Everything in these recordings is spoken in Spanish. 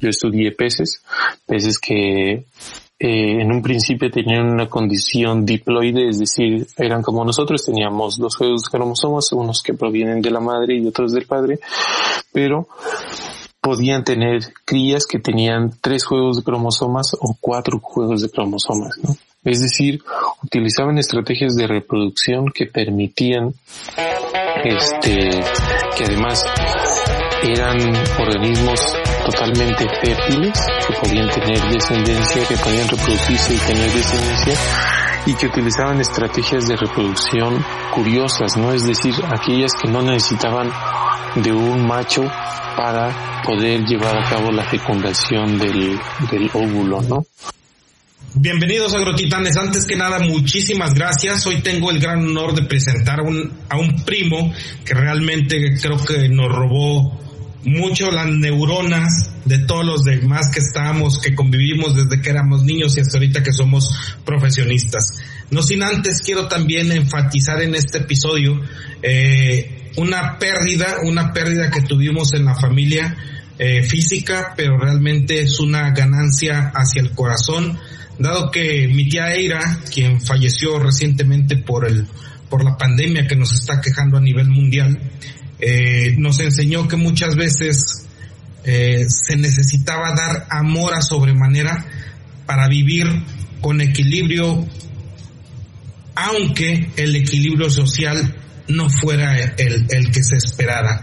yo estudié peces, peces que eh, en un principio tenían una condición diploide, es decir, eran como nosotros, teníamos dos juegos de cromosomas, unos que provienen de la madre y otros del padre, pero podían tener crías que tenían tres juegos de cromosomas o cuatro juegos de cromosomas, ¿no? Es decir, utilizaban estrategias de reproducción que permitían, este, que además eran organismos totalmente fértiles, que podían tener descendencia, que podían reproducirse y tener descendencia, y que utilizaban estrategias de reproducción curiosas, ¿no? Es decir, aquellas que no necesitaban de un macho para poder llevar a cabo la fecundación del, del óvulo, ¿no? Bienvenidos agrotitanes. Antes que nada, muchísimas gracias. Hoy tengo el gran honor de presentar un, a un primo que realmente creo que nos robó mucho las neuronas de todos los demás que estábamos, que convivimos desde que éramos niños y hasta ahorita que somos profesionistas. No sin antes quiero también enfatizar en este episodio eh, una pérdida, una pérdida que tuvimos en la familia eh, física, pero realmente es una ganancia hacia el corazón dado que mi tía Eira, quien falleció recientemente por el por la pandemia que nos está quejando a nivel mundial, eh, nos enseñó que muchas veces eh, se necesitaba dar amor a sobremanera para vivir con equilibrio, aunque el equilibrio social no fuera el, el que se esperara.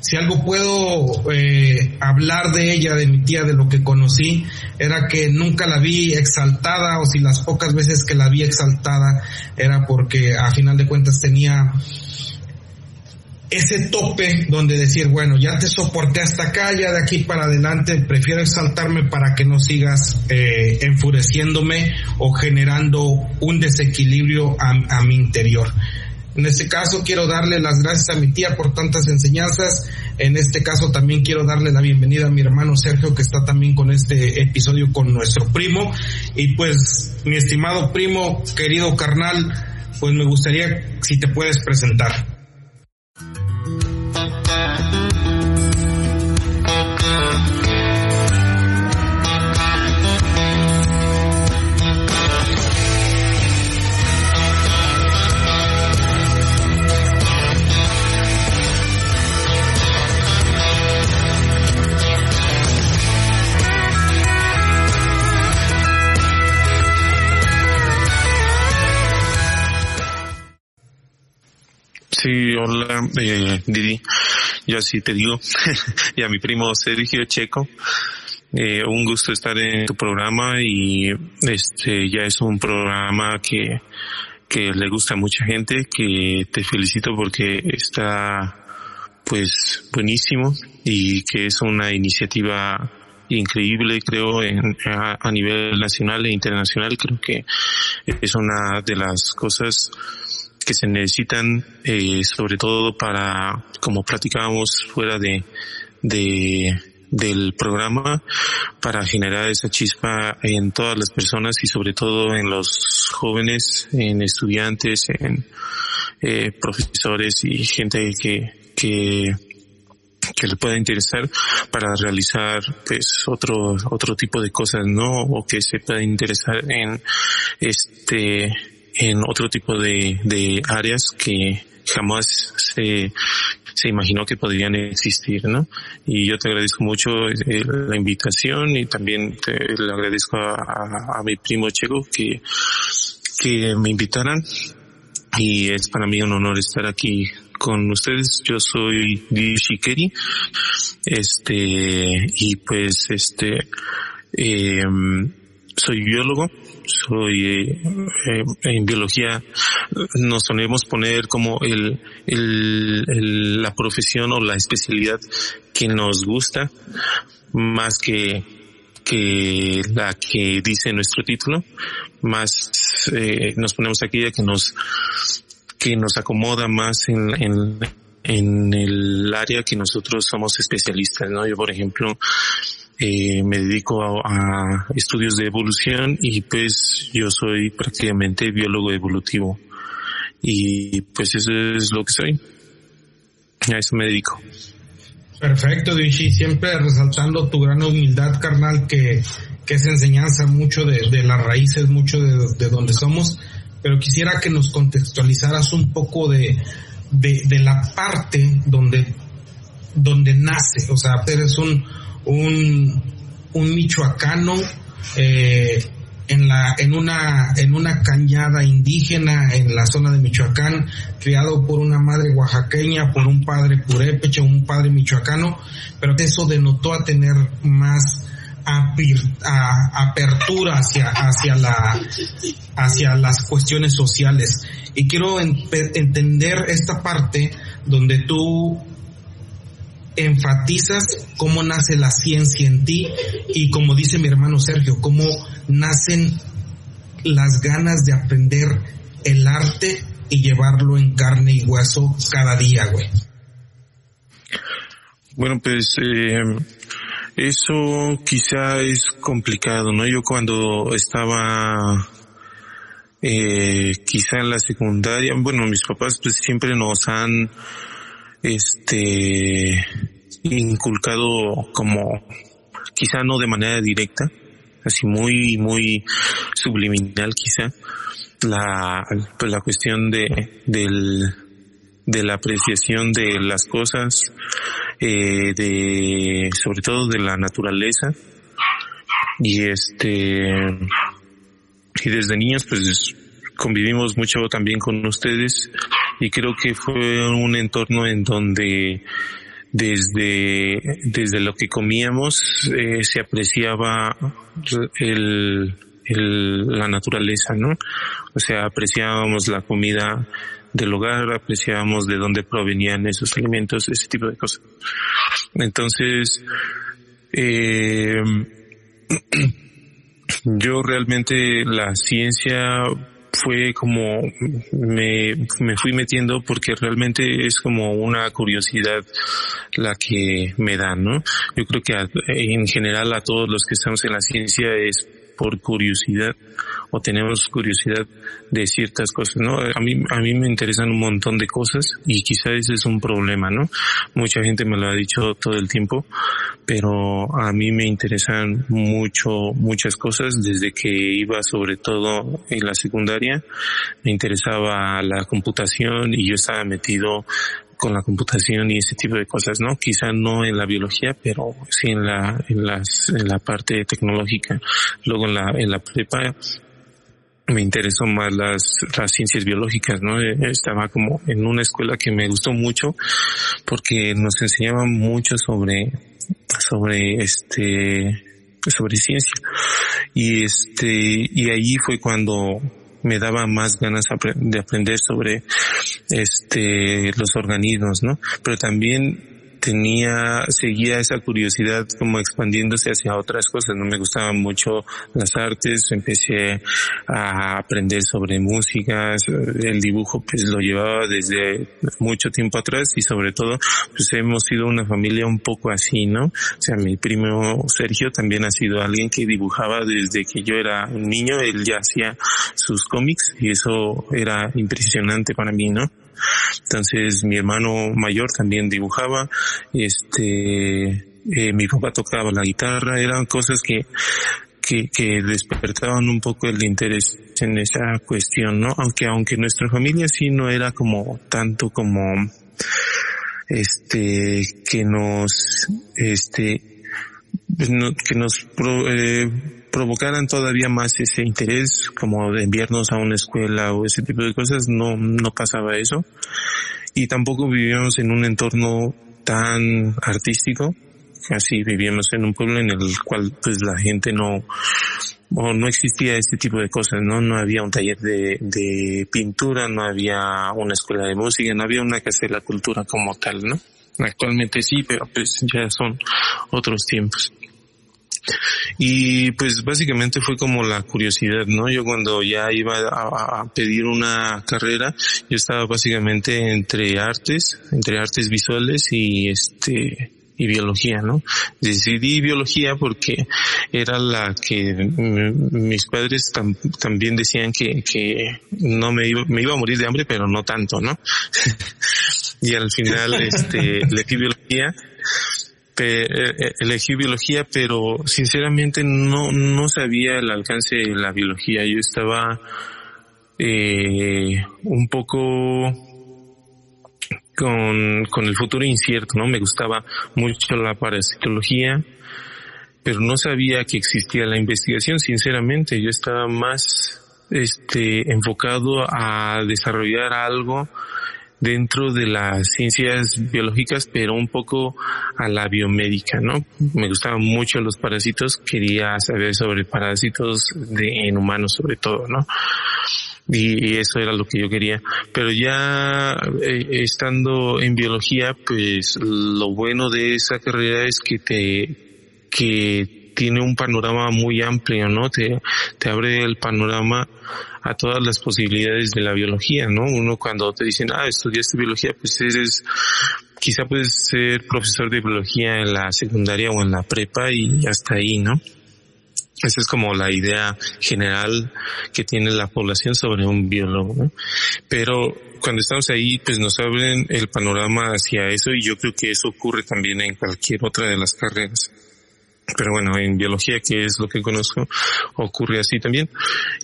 Si algo puedo eh, hablar de ella, de mi tía, de lo que conocí, era que nunca la vi exaltada o si las pocas veces que la vi exaltada era porque a final de cuentas tenía ese tope donde decir, bueno, ya te soporté hasta acá, ya de aquí para adelante prefiero exaltarme para que no sigas eh, enfureciéndome o generando un desequilibrio a, a mi interior. En este caso quiero darle las gracias a mi tía por tantas enseñanzas. En este caso también quiero darle la bienvenida a mi hermano Sergio que está también con este episodio con nuestro primo. Y pues mi estimado primo, querido carnal, pues me gustaría si te puedes presentar. Sí, hola, eh, Didi. Yo así te digo. y a mi primo Sergio Checo. Eh, un gusto estar en tu programa y este ya es un programa que, que le gusta a mucha gente, que te felicito porque está pues buenísimo y que es una iniciativa increíble creo en, a, a nivel nacional e internacional creo que es una de las cosas que se necesitan eh, sobre todo para, como platicábamos fuera de, de, del programa, para generar esa chispa en todas las personas y sobre todo en los jóvenes, en estudiantes, en eh, profesores y gente que, que que le pueda interesar para realizar pues otro otro tipo de cosas no o que se pueda interesar en este en otro tipo de, de áreas que jamás se, se imaginó que podrían existir, ¿no? Y yo te agradezco mucho eh, la invitación y también te, le agradezco a, mi primo Checo que, que me invitaran y es para mí un honor estar aquí con ustedes. Yo soy Shikeri, este, y pues este, eh, soy biólogo, soy eh, eh, en biología nos solemos poner como el, la profesión o la especialidad que nos gusta más que que la que dice nuestro título más eh, nos ponemos aquella que nos que nos acomoda más en, en en el área que nosotros somos especialistas, ¿no? Yo, por ejemplo, eh, me dedico a, estudios de evolución y pues yo soy prácticamente biólogo evolutivo y pues eso es lo que soy. A eso me dedico. Perfecto, Dishi, siempre resaltando tu gran humildad, carnal, que, que es enseñanza mucho de, de las raíces, mucho de, de donde somos, pero quisiera que nos contextualizaras un poco de, de, de la parte donde, donde nace, o sea, eres un, un, un michoacano, eh, en la en una en una cañada indígena en la zona de Michoacán criado por una madre oaxaqueña por un padre purépecha un padre michoacano pero eso denotó a tener más apertura hacia hacia la hacia las cuestiones sociales. Y quiero entender esta parte donde tú enfatizas cómo nace la ciencia en ti y como dice mi hermano Sergio, cómo nacen las ganas de aprender el arte y llevarlo en carne y hueso cada día, güey. Bueno, pues eh, eso quizá es complicado, ¿no? Yo cuando estaba eh, quizá en la secundaria, bueno, mis papás pues siempre nos han este inculcado como quizá no de manera directa, así muy muy subliminal quizá la pues la cuestión de del de la apreciación de las cosas eh, de sobre todo de la naturaleza. Y este y desde niños pues convivimos mucho también con ustedes y creo que fue un entorno en donde desde, desde lo que comíamos eh, se apreciaba el, el, la naturaleza, ¿no? O sea, apreciábamos la comida del hogar, apreciábamos de dónde provenían esos alimentos, ese tipo de cosas. Entonces, eh, yo realmente la ciencia fue como me, me fui metiendo porque realmente es como una curiosidad la que me da, ¿no? Yo creo que en general a todos los que estamos en la ciencia es por curiosidad o tenemos curiosidad de ciertas cosas, ¿no? A mí, a mí me interesan un montón de cosas y quizás ese es un problema, ¿no? Mucha gente me lo ha dicho todo el tiempo, pero a mí me interesan mucho, muchas cosas desde que iba sobre todo en la secundaria, me interesaba la computación y yo estaba metido con la computación y ese tipo de cosas, ¿no? Quizá no en la biología, pero sí en la, en las, en la parte tecnológica. Luego en la, en la prepa me interesó más las, las ciencias biológicas, ¿no? Estaba como en una escuela que me gustó mucho porque nos enseñaban mucho sobre, sobre este, sobre ciencia. Y este, y allí fue cuando me daba más ganas de aprender sobre este los organismos, ¿no? Pero también tenía, seguía esa curiosidad como expandiéndose hacia otras cosas. No me gustaban mucho las artes, empecé a aprender sobre música, el dibujo pues lo llevaba desde mucho tiempo atrás y sobre todo pues hemos sido una familia un poco así, ¿no? O sea, mi primo Sergio también ha sido alguien que dibujaba desde que yo era un niño, él ya hacía sus cómics y eso era impresionante para mí, ¿no? Entonces mi hermano mayor también dibujaba, este, eh, mi papá tocaba la guitarra, eran cosas que, que, que despertaban un poco el interés en esa cuestión, ¿no? Aunque, aunque nuestra familia sí no era como tanto como, este, que nos, este, que nos, eh, provocaran todavía más ese interés, como de enviarnos a una escuela o ese tipo de cosas, no, no pasaba eso. Y tampoco vivíamos en un entorno tan artístico, así vivíamos en un pueblo en el cual pues la gente no, o no existía este tipo de cosas, ¿no? No había un taller de pintura, no había una escuela de música, no había una casa de la cultura como tal, ¿no? Actualmente sí, pero pues ya son otros tiempos. Y pues básicamente fue como la curiosidad, ¿no? Yo cuando ya iba a, pedir una carrera, yo estaba básicamente entre artes, entre artes visuales y este, y biología, ¿no? Decidí biología porque era la que mis padres también decían que, que no me iba, me iba a morir de hambre, pero no tanto, ¿no? y al final, este, elegí biología elegí biología, pero sinceramente no, no sabía el alcance de la biología. Yo estaba eh, un poco con, con el futuro incierto, ¿no? Me gustaba mucho la parasitología, pero no sabía que existía la investigación, sinceramente. Yo estaba más este, enfocado a desarrollar algo dentro de las ciencias biológicas, pero un poco a la biomédica, ¿no? Me gustaban mucho los parásitos, quería saber sobre parásitos de, en humanos sobre todo, ¿no? Y eso era lo que yo quería. Pero ya eh, estando en biología, pues lo bueno de esa carrera es que te, que tiene un panorama muy amplio, ¿no? Te, te abre el panorama a todas las posibilidades de la biología, ¿no? Uno cuando te dicen, ah, estudiaste biología, pues eres, quizá puedes ser profesor de biología en la secundaria o en la prepa y hasta ahí, ¿no? Esa es como la idea general que tiene la población sobre un biólogo, ¿no? Pero cuando estamos ahí, pues nos abren el panorama hacia eso y yo creo que eso ocurre también en cualquier otra de las carreras. Pero bueno, en biología, que es lo que conozco, ocurre así también.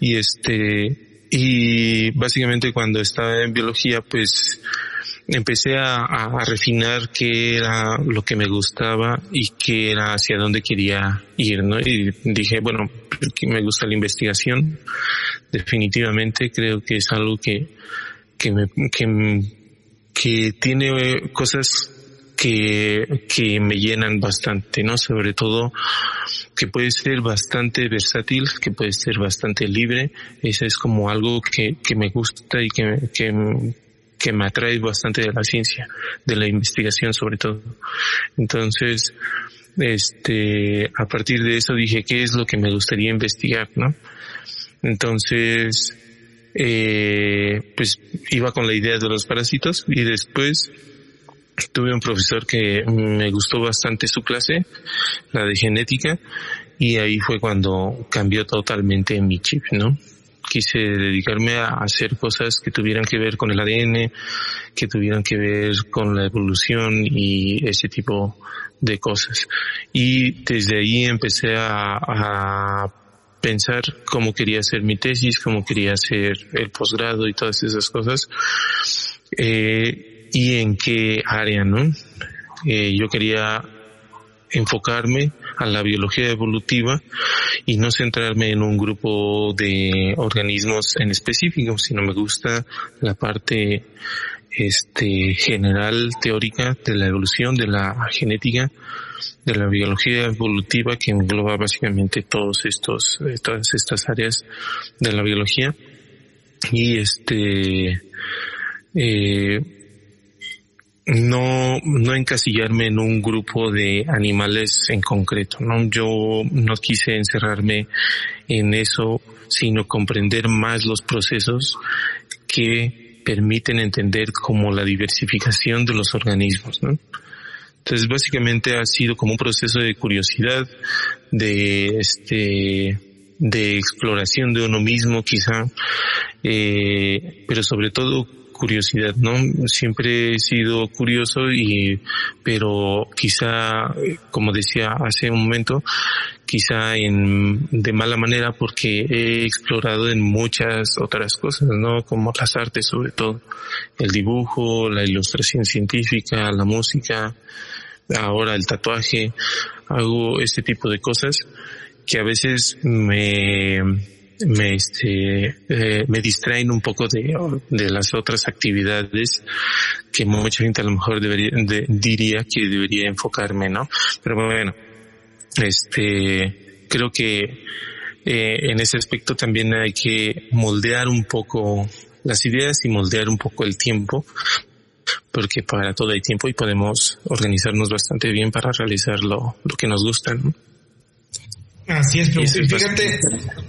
Y este, y básicamente cuando estaba en biología, pues empecé a, a, refinar qué era lo que me gustaba y qué era hacia dónde quería ir, ¿no? Y dije, bueno, me gusta la investigación, definitivamente creo que es algo que, que me, que, que tiene cosas que, que me llenan bastante, ¿no? Sobre todo que puede ser bastante versátil, que puede ser bastante libre. Eso es como algo que, que me gusta y que, que, que me atrae bastante de la ciencia, de la investigación sobre todo. Entonces, este, a partir de eso dije, ¿qué es lo que me gustaría investigar, no? Entonces, eh, pues iba con la idea de los parásitos y después tuve un profesor que me gustó bastante su clase, la de genética, y ahí fue cuando cambió totalmente mi chip, ¿no? Quise dedicarme a hacer cosas que tuvieran que ver con el ADN, que tuvieran que ver con la evolución y ese tipo de cosas. Y desde ahí empecé a, a pensar cómo quería hacer mi tesis, cómo quería hacer el posgrado y todas esas cosas. Eh, y en qué área, ¿no? Eh, yo quería enfocarme a la biología evolutiva y no centrarme en un grupo de organismos en específico, sino me gusta la parte este general teórica de la evolución, de la genética, de la biología evolutiva que engloba básicamente todos estos, todas estas áreas de la biología y este eh, no, no encasillarme en un grupo de animales en concreto, ¿no? Yo no quise encerrarme en eso, sino comprender más los procesos que permiten entender como la diversificación de los organismos, ¿no? Entonces básicamente ha sido como un proceso de curiosidad, de este, de exploración de uno mismo quizá, eh, pero sobre todo curiosidad, ¿no? Siempre he sido curioso y, pero quizá, como decía hace un momento, quizá en, de mala manera porque he explorado en muchas otras cosas, ¿no? Como las artes sobre todo, el dibujo, la ilustración científica, la música, ahora el tatuaje, hago este tipo de cosas que a veces me, me este eh, me distraen un poco de, de las otras actividades que mucha gente a lo mejor debería diría que debería enfocarme no pero bueno este creo que eh, en ese aspecto también hay que moldear un poco las ideas y moldear un poco el tiempo porque para todo hay tiempo y podemos organizarnos bastante bien para realizar lo, lo que nos gusta ¿no? Así es, pero fíjate,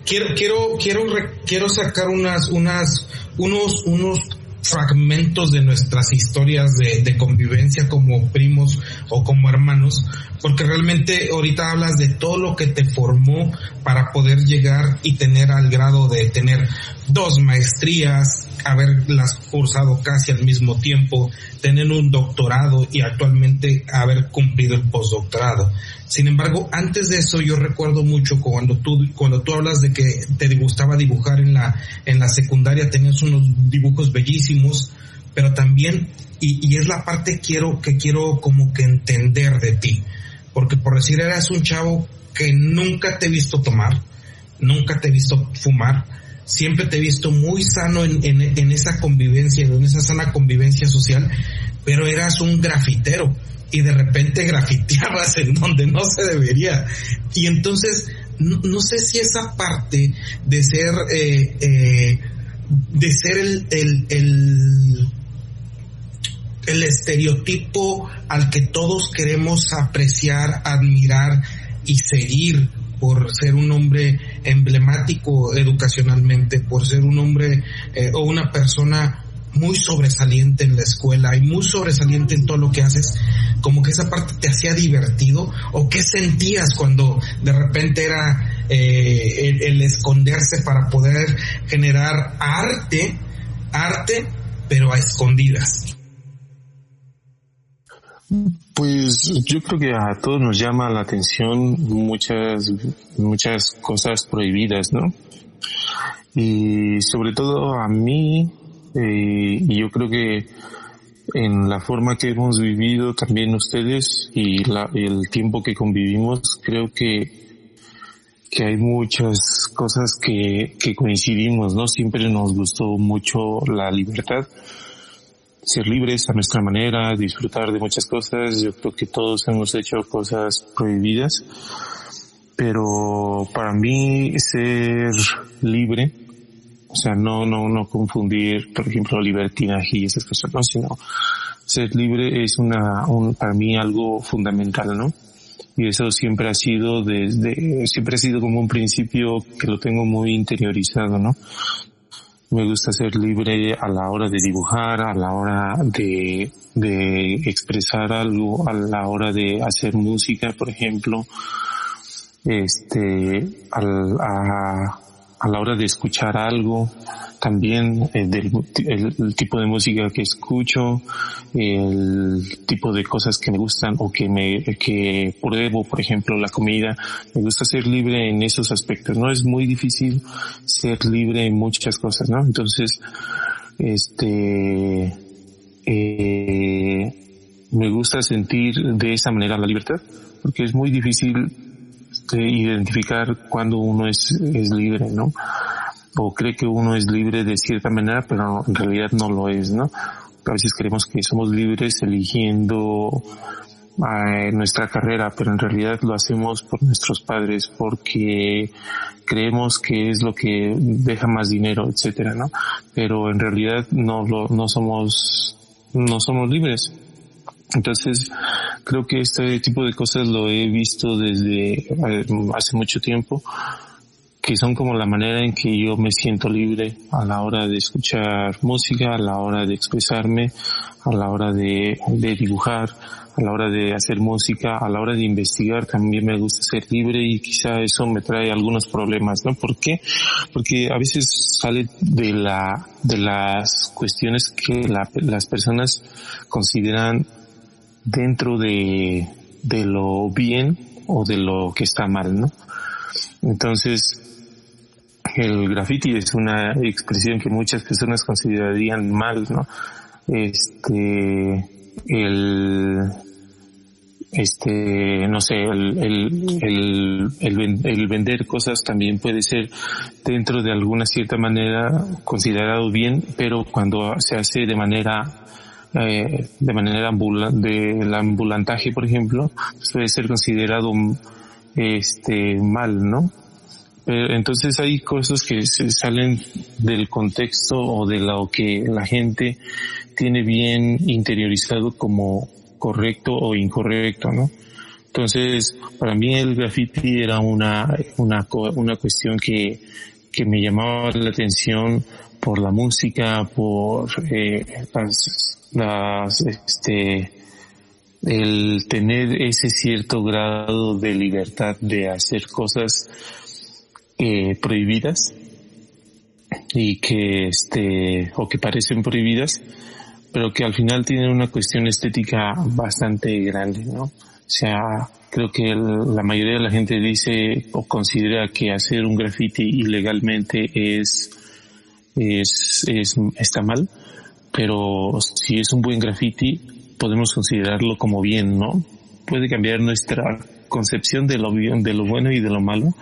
quiero, quiero, quiero, quiero sacar unas, unas, unos, unos fragmentos de nuestras historias de, de, convivencia como primos o como hermanos, porque realmente ahorita hablas de todo lo que te formó para poder llegar y tener al grado de tener dos maestrías, haberlas cursado casi al mismo tiempo, tener un doctorado y actualmente haber cumplido el postdoctorado. Sin embargo, antes de eso yo recuerdo mucho cuando tú, cuando tú hablas de que te gustaba dibujar en la, en la secundaria, tenías unos dibujos bellísimos, pero también, y, es la parte quiero, que quiero como que entender de ti, porque por decir eras un chavo que nunca te he visto tomar, nunca te he visto fumar, siempre te he visto muy sano en, en, esa convivencia, en esa sana convivencia social, pero eras un grafitero y de repente grafiteabas en donde no se debería. Y entonces, no, sé si esa parte de ser, eh, eh, de ser el, el, el, el estereotipo al que todos queremos apreciar, admirar y seguir por ser un hombre emblemático educacionalmente, por ser un hombre eh, o una persona muy sobresaliente en la escuela y muy sobresaliente en todo lo que haces, como que esa parte te hacía divertido o qué sentías cuando de repente era eh, el, esconderse para poder generar arte, arte, pero a escondidas. Pues yo creo que a todos nos llama la atención muchas, muchas cosas prohibidas, ¿no? Y sobre todo a mí, eh, y yo creo que en la forma que hemos vivido también ustedes y la, el tiempo que convivimos, creo que, que hay muchas cosas que, que coincidimos, ¿no? Siempre nos gustó mucho la libertad ser libres a nuestra manera, disfrutar de muchas cosas. Yo creo que todos hemos hecho cosas prohibidas, pero para mí ser libre, o sea, no, no, no confundir, por ejemplo, libertinaje y esas cosas, no, sino ser libre es una, un, para mí algo fundamental, ¿no? Y eso siempre ha sido desde, siempre ha sido como un principio que lo tengo muy interiorizado, ¿no? Me gusta ser libre a la hora de dibujar, a la hora de, de expresar algo, a la hora de hacer música, por ejemplo, este, al, a, a la hora de escuchar algo, también el, del, el, tipo de música que escucho, el tipo de cosas que me gustan o que me que pruebo, por ejemplo, la comida. Me gusta ser libre en esos aspectos. No es muy difícil ser libre en muchas cosas, ¿no? Entonces, este, eh, me gusta sentir de esa manera la libertad, porque es muy difícil este, identificar cuando uno es, es libre, ¿no? O cree que uno es libre de cierta manera, pero en realidad no lo es, ¿no? A veces creemos que somos libres eligiendo eh, nuestra carrera, pero en realidad lo hacemos por nuestros padres, porque creemos que es lo que deja más dinero, etcétera, ¿no? Pero en realidad no lo, no somos, no somos libres. Entonces, creo que este tipo de cosas lo he visto desde eh, hace mucho tiempo, que son como la manera en que yo me siento libre a la hora de escuchar música, a la hora de expresarme, a la hora de, de dibujar, a la hora de hacer música, a la hora de investigar también me gusta ser libre y quizá eso me trae algunos problemas, ¿no? ¿Por qué? Porque a veces sale de la, de las cuestiones que las personas consideran dentro de, de lo bien o de lo que está mal, ¿no? Entonces, el graffiti es una expresión que muchas personas considerarían mal, ¿no? Este, el, este, no sé, el, el, el, el, vender cosas también puede ser dentro de alguna cierta manera considerado bien, pero cuando se hace de manera eh, de manera de el ambulantaje, por ejemplo, puede ser considerado este mal, ¿no? Entonces hay cosas que se salen del contexto o de lo que la gente tiene bien interiorizado como correcto o incorrecto, ¿no? Entonces, para mí el graffiti era una, una, una cuestión que, que me llamaba la atención por la música, por eh, las las, este, el tener ese cierto grado de libertad de hacer cosas eh, prohibidas y que este o que parecen prohibidas pero que al final tienen una cuestión estética bastante grande no o sea creo que la mayoría de la gente dice o considera que hacer un graffiti ilegalmente es es, es está mal pero si es un buen graffiti podemos considerarlo como bien no puede cambiar nuestra concepción de lo, de lo bueno y de lo malo.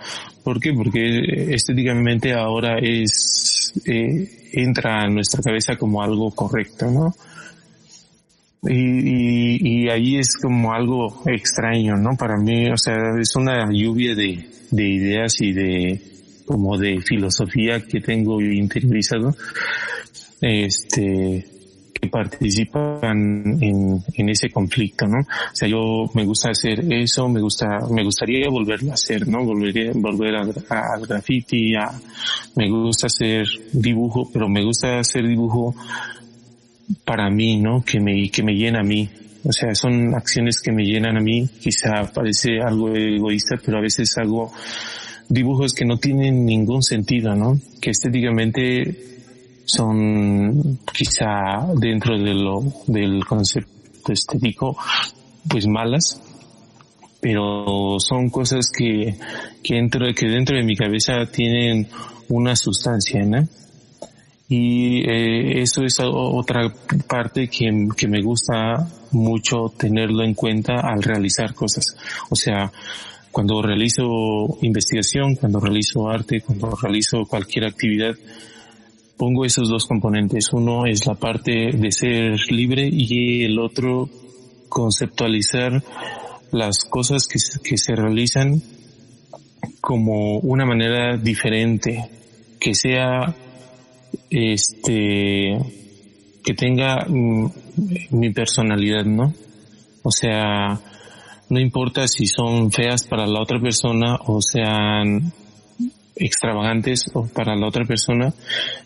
¿Por qué? Porque estéticamente ahora es, eh, entra a nuestra cabeza como algo correcto, ¿no? Y, y, ahí es como algo extraño, ¿no? Para mí, o sea, es una lluvia de, de ideas y de, como de filosofía que tengo interiorizado. Este, que participan en, ese conflicto, ¿no? O sea, yo me gusta hacer eso, me gusta, me gustaría volverlo a hacer, ¿no? Volvería, volver al graffiti, a, me gusta hacer dibujo, pero me gusta hacer dibujo para mí, ¿no? Que me, que me llena a mí. O sea, son acciones que me llenan a mí. Quizá parece algo egoísta, pero a veces hago dibujos que no tienen ningún sentido, ¿no? Que estéticamente son quizá dentro de lo, del concepto estético, pues malas, pero son cosas que, que dentro, que dentro de mi cabeza tienen una sustancia, ¿no? Y eh, eso es otra parte que, que me gusta mucho tenerlo en cuenta al realizar cosas. O sea, cuando realizo investigación, cuando realizo arte, cuando realizo cualquier actividad, pongo esos dos componentes. Uno es la parte de ser libre y el otro conceptualizar las cosas que, se realizan como una manera diferente, que sea este que tenga mm, mi personalidad, ¿no? O sea, no importa si son feas para la otra persona o sean extravagantes para la otra persona,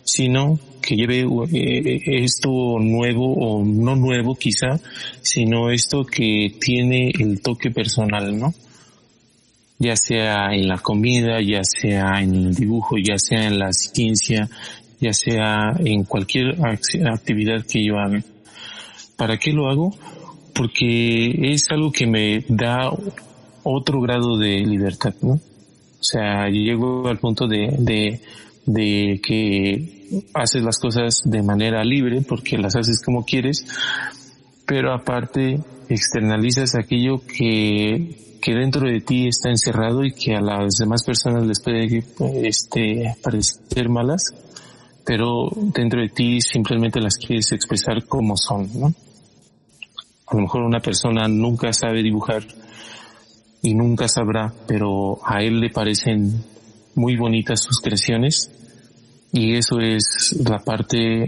sino que lleve eh, esto nuevo o no nuevo quizá, sino esto que tiene el toque personal, ¿no? Ya sea en la comida, ya sea en el dibujo, ya sea en la ciencia, ya sea en cualquier actividad que yo haga. ¿Para qué lo hago? Porque es algo que me da otro grado de libertad, ¿no? O sea, yo llego al punto de, de, de que haces las cosas de manera libre porque las haces como quieres, pero aparte externalizas aquello que, que dentro de ti está encerrado y que a las demás personas les puede este, parecer malas, pero dentro de ti simplemente las quieres expresar como son, ¿no? A lo mejor una persona nunca sabe dibujar y nunca sabrá, pero a él le parecen muy bonitas sus creaciones y eso es la parte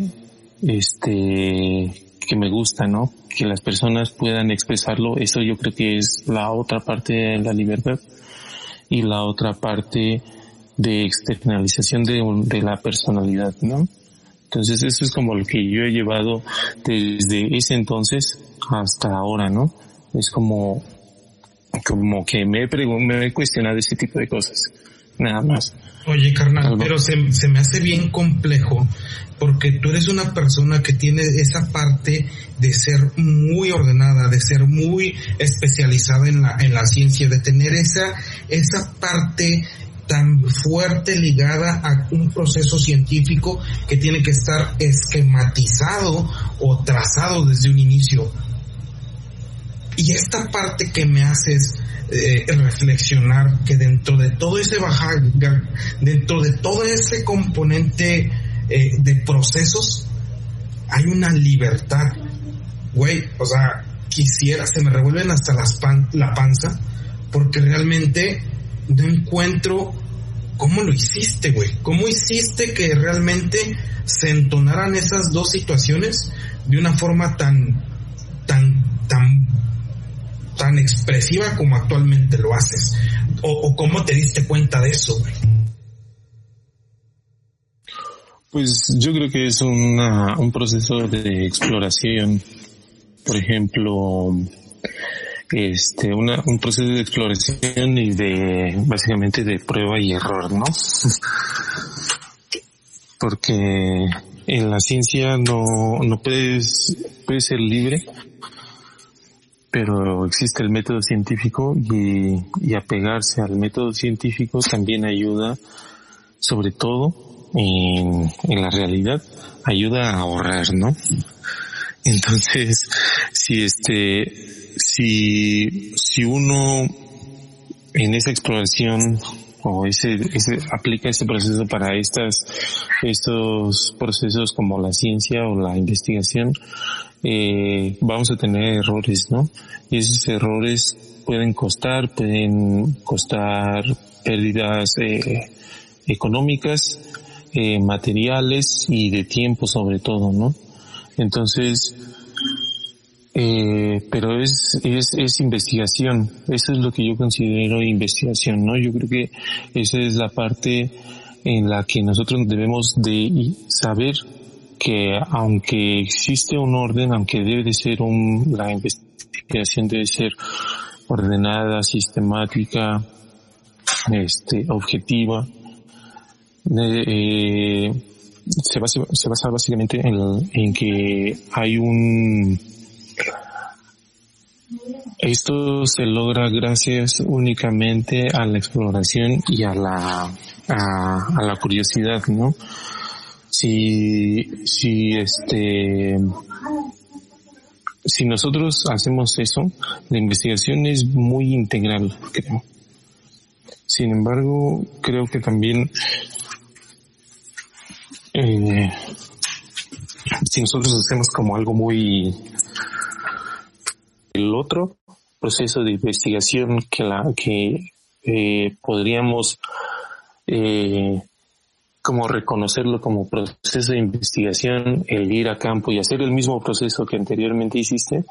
este que me gusta, ¿no? Que las personas puedan expresarlo, eso yo creo que es la otra parte de la libertad y la otra parte de externalización de, de la personalidad, ¿no? Entonces eso es como lo que yo he llevado desde ese entonces hasta ahora, ¿no? Es como como que me he, me he cuestionado ese tipo de cosas. Nada más. Oye, carnal, pero se, se, me hace bien complejo porque tú eres una persona que tiene esa parte de ser muy ordenada, de ser muy especializada en la, en la ciencia, de tener esa, esa parte tan fuerte ligada a un proceso científico que tiene que estar esquematizado o trazado desde un inicio. Y esta parte que me haces eh, reflexionar que dentro de todo ese bajar, dentro de todo ese componente eh, de procesos, hay una libertad. Güey, o sea, quisiera, se me revuelven hasta las pan, la panza, porque realmente no encuentro cómo lo hiciste, güey. ¿Cómo hiciste que realmente se entonaran esas dos situaciones de una forma tan, tan, tan tan expresiva como actualmente lo haces? ¿O, cómo te diste cuenta de eso, Pues yo creo que es una, un proceso de exploración. Por ejemplo, este, una, un proceso de exploración y de, básicamente de prueba y error, ¿no? porque en la ciencia no, no puedes, puede ser libre, pero existe el método científico y, y apegarse al método científico también ayuda, sobre todo en, en la realidad, ayuda a ahorrar, ¿no? Entonces, si este, si, si uno en esa exploración o ese, ese, aplica ese proceso para estas, estos procesos como la ciencia o la investigación, eh, vamos a tener errores, ¿no? Y esos errores pueden costar, pueden costar pérdidas eh, económicas, eh, materiales y de tiempo sobre todo, ¿no? Entonces, eh, pero es, es, es investigación. Eso es lo que yo considero investigación, ¿no? Yo creo que esa es la parte en la que nosotros debemos de saber que aunque existe un orden, aunque debe de ser un, la investigación debe ser ordenada, sistemática, este, objetiva, eh, se, basa, se basa básicamente en, en que hay un esto se logra gracias únicamente a la exploración y a la a, a la curiosidad, ¿no? Si si este si nosotros hacemos eso, la investigación es muy integral, creo. Sin embargo, creo que también eh, si nosotros hacemos como algo muy el otro proceso de investigación que la que eh, podríamos eh, como reconocerlo como proceso de investigación, el ir a campo y hacer el mismo proceso que anteriormente hiciste,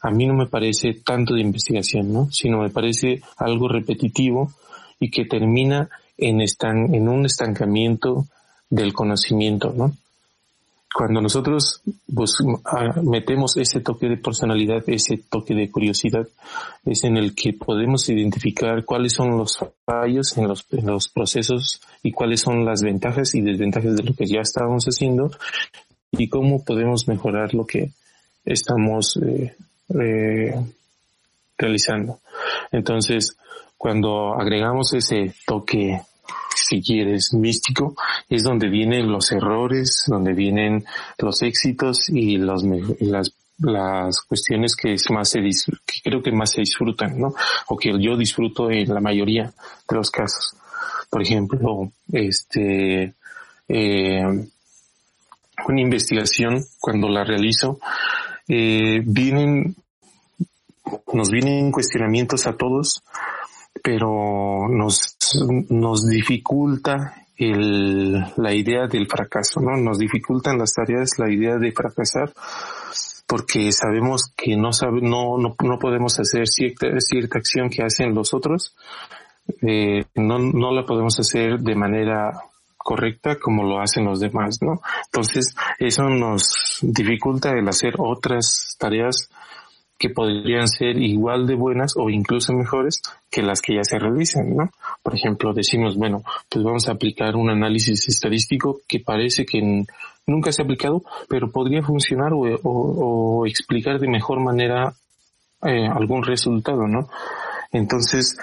a mí no me parece tanto de investigación, ¿no? Sino me parece algo repetitivo y que termina en, estan en un estancamiento del conocimiento, ¿no? Cuando nosotros ah, metemos ese toque de personalidad, ese toque de curiosidad, es en el que podemos identificar cuáles son los fallos en los, en los procesos y cuáles son las ventajas y desventajas de lo que ya estábamos haciendo y cómo podemos mejorar lo que estamos eh, eh, realizando. Entonces, cuando agregamos ese toque si quieres, místico, es donde vienen los errores, donde vienen los éxitos y los, las, las cuestiones que es más se que creo que más se disfrutan, ¿no? O que yo disfruto en la mayoría de los casos. Por ejemplo, este, eh, una investigación, cuando la realizo, eh, vienen, nos vienen cuestionamientos a todos pero nos, nos dificulta el, la idea del fracaso, ¿no? Nos dificultan las tareas la idea de fracasar porque sabemos que no sabe, no, no, no podemos hacer cierta, cierta acción que hacen los otros, eh, no, no la podemos hacer de manera correcta como lo hacen los demás, ¿no? Entonces, eso nos dificulta el hacer otras tareas que podrían ser igual de buenas o incluso mejores que las que ya se realizan, ¿no? Por ejemplo, decimos, bueno, pues vamos a aplicar un análisis estadístico que parece que nunca se ha aplicado, pero podría funcionar o, explicar de mejor manera eh, algún resultado, ¿no? Entonces,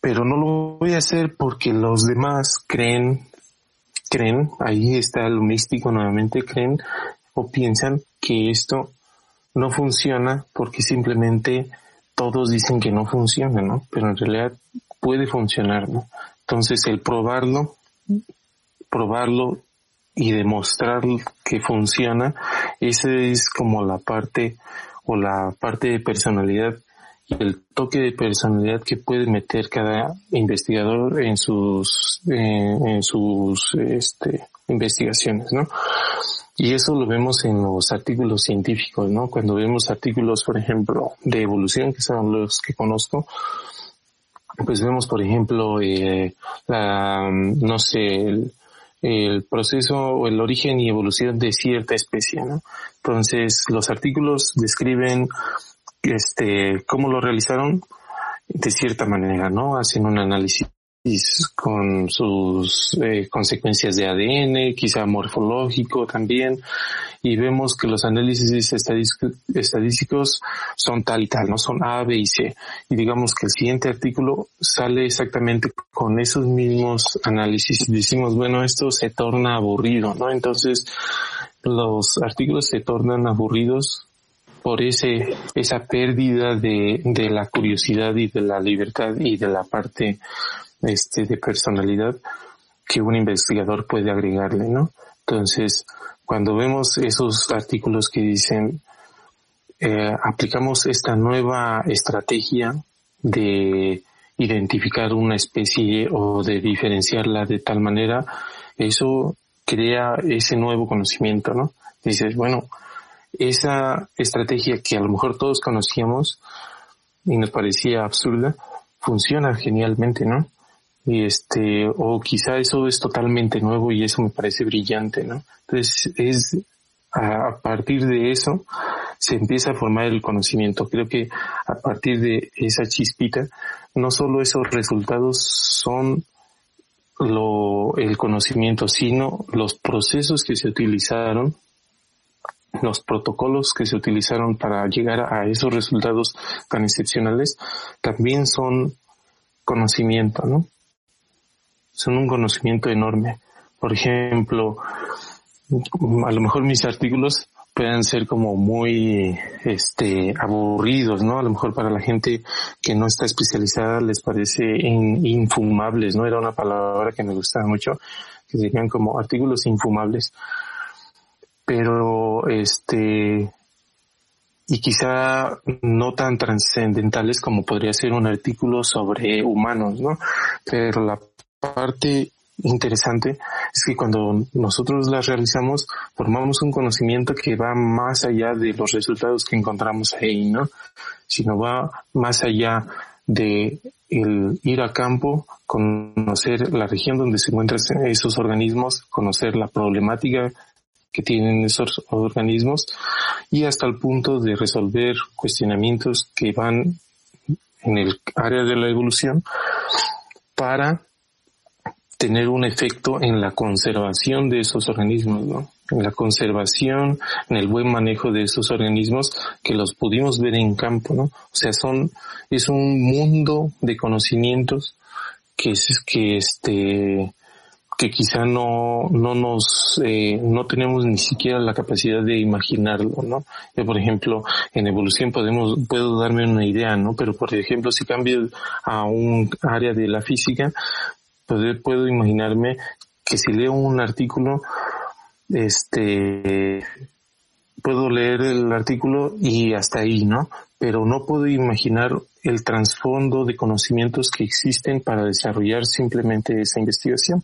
pero no lo voy a hacer porque los demás creen, creen, ahí está lo místico nuevamente, creen o piensan que esto no funciona porque simplemente todos dicen que no funciona, ¿no? Pero en realidad puede funcionar, ¿no? Entonces el probarlo, probarlo y demostrar que funciona, esa es como la parte o la parte de personalidad y el toque de personalidad que puede meter cada investigador en sus en sus este, investigaciones, ¿no? Y eso lo vemos en los artículos científicos, ¿no? Cuando vemos artículos, por ejemplo, de evolución, que son los que conozco, pues vemos, por ejemplo, eh, la, no sé, el, el proceso o el origen y evolución de cierta especie, ¿no? Entonces, los artículos describen, este, cómo lo realizaron de cierta manera, ¿no? Hacen un análisis con sus eh, consecuencias de ADN, quizá morfológico también, y vemos que los análisis estadísticos son tal y tal, no son A, B y C. Y digamos que el siguiente artículo sale exactamente con esos mismos análisis y decimos, bueno, esto se torna aburrido, ¿no? Entonces, los artículos se tornan aburridos por ese, esa pérdida de, de la curiosidad y de la libertad y de la parte este, de personalidad que un investigador puede agregarle, ¿no? Entonces, cuando vemos esos artículos que dicen, eh, aplicamos esta nueva estrategia de identificar una especie o de diferenciarla de tal manera, eso crea ese nuevo conocimiento, ¿no? Dices, bueno, esa estrategia que a lo mejor todos conocíamos y nos parecía absurda, funciona genialmente, ¿no? Y este o quizá eso es totalmente nuevo y eso me parece brillante no entonces es a, partir de eso se empieza a formar el conocimiento creo que a partir de esa chispita no solo esos resultados son lo el conocimiento sino los procesos que se utilizaron los protocolos que se utilizaron para llegar a esos resultados tan excepcionales también son conocimiento, ¿no? Son un conocimiento enorme. Por ejemplo, a lo mejor mis artículos puedan ser como muy este aburridos, ¿no? A lo mejor para la gente que no está especializada les parece infumables, ¿no? Era una palabra que me gustaba mucho, que serían como artículos infumables. Pero este y quizá no tan trascendentales como podría ser un artículo sobre humanos, ¿no? Pero la parte interesante es que cuando nosotros las realizamos, formamos un conocimiento que va más allá de los resultados que encontramos ahí, ¿no? Sino va más allá de el ir a campo, conocer la región donde se encuentran esos organismos, conocer la problemática que tienen esos organismos y hasta el punto de resolver cuestionamientos que van en el área de la evolución para tener un efecto en la conservación de esos organismos, ¿no? En la conservación, en el buen manejo de esos organismos que los pudimos ver en campo, ¿no? O sea, son, es un mundo de conocimientos que es, que este, que quizá no, no nos, eh, no tenemos ni siquiera la capacidad de imaginarlo, ¿no? Yo, por ejemplo, en evolución podemos, puedo darme una idea, ¿no? Pero, por ejemplo, si cambio a un área de la física, pues puedo imaginarme que si leo un artículo, este, puedo leer el artículo y hasta ahí, ¿no? Pero no puedo imaginar el trasfondo de conocimientos que existen para desarrollar simplemente esa investigación.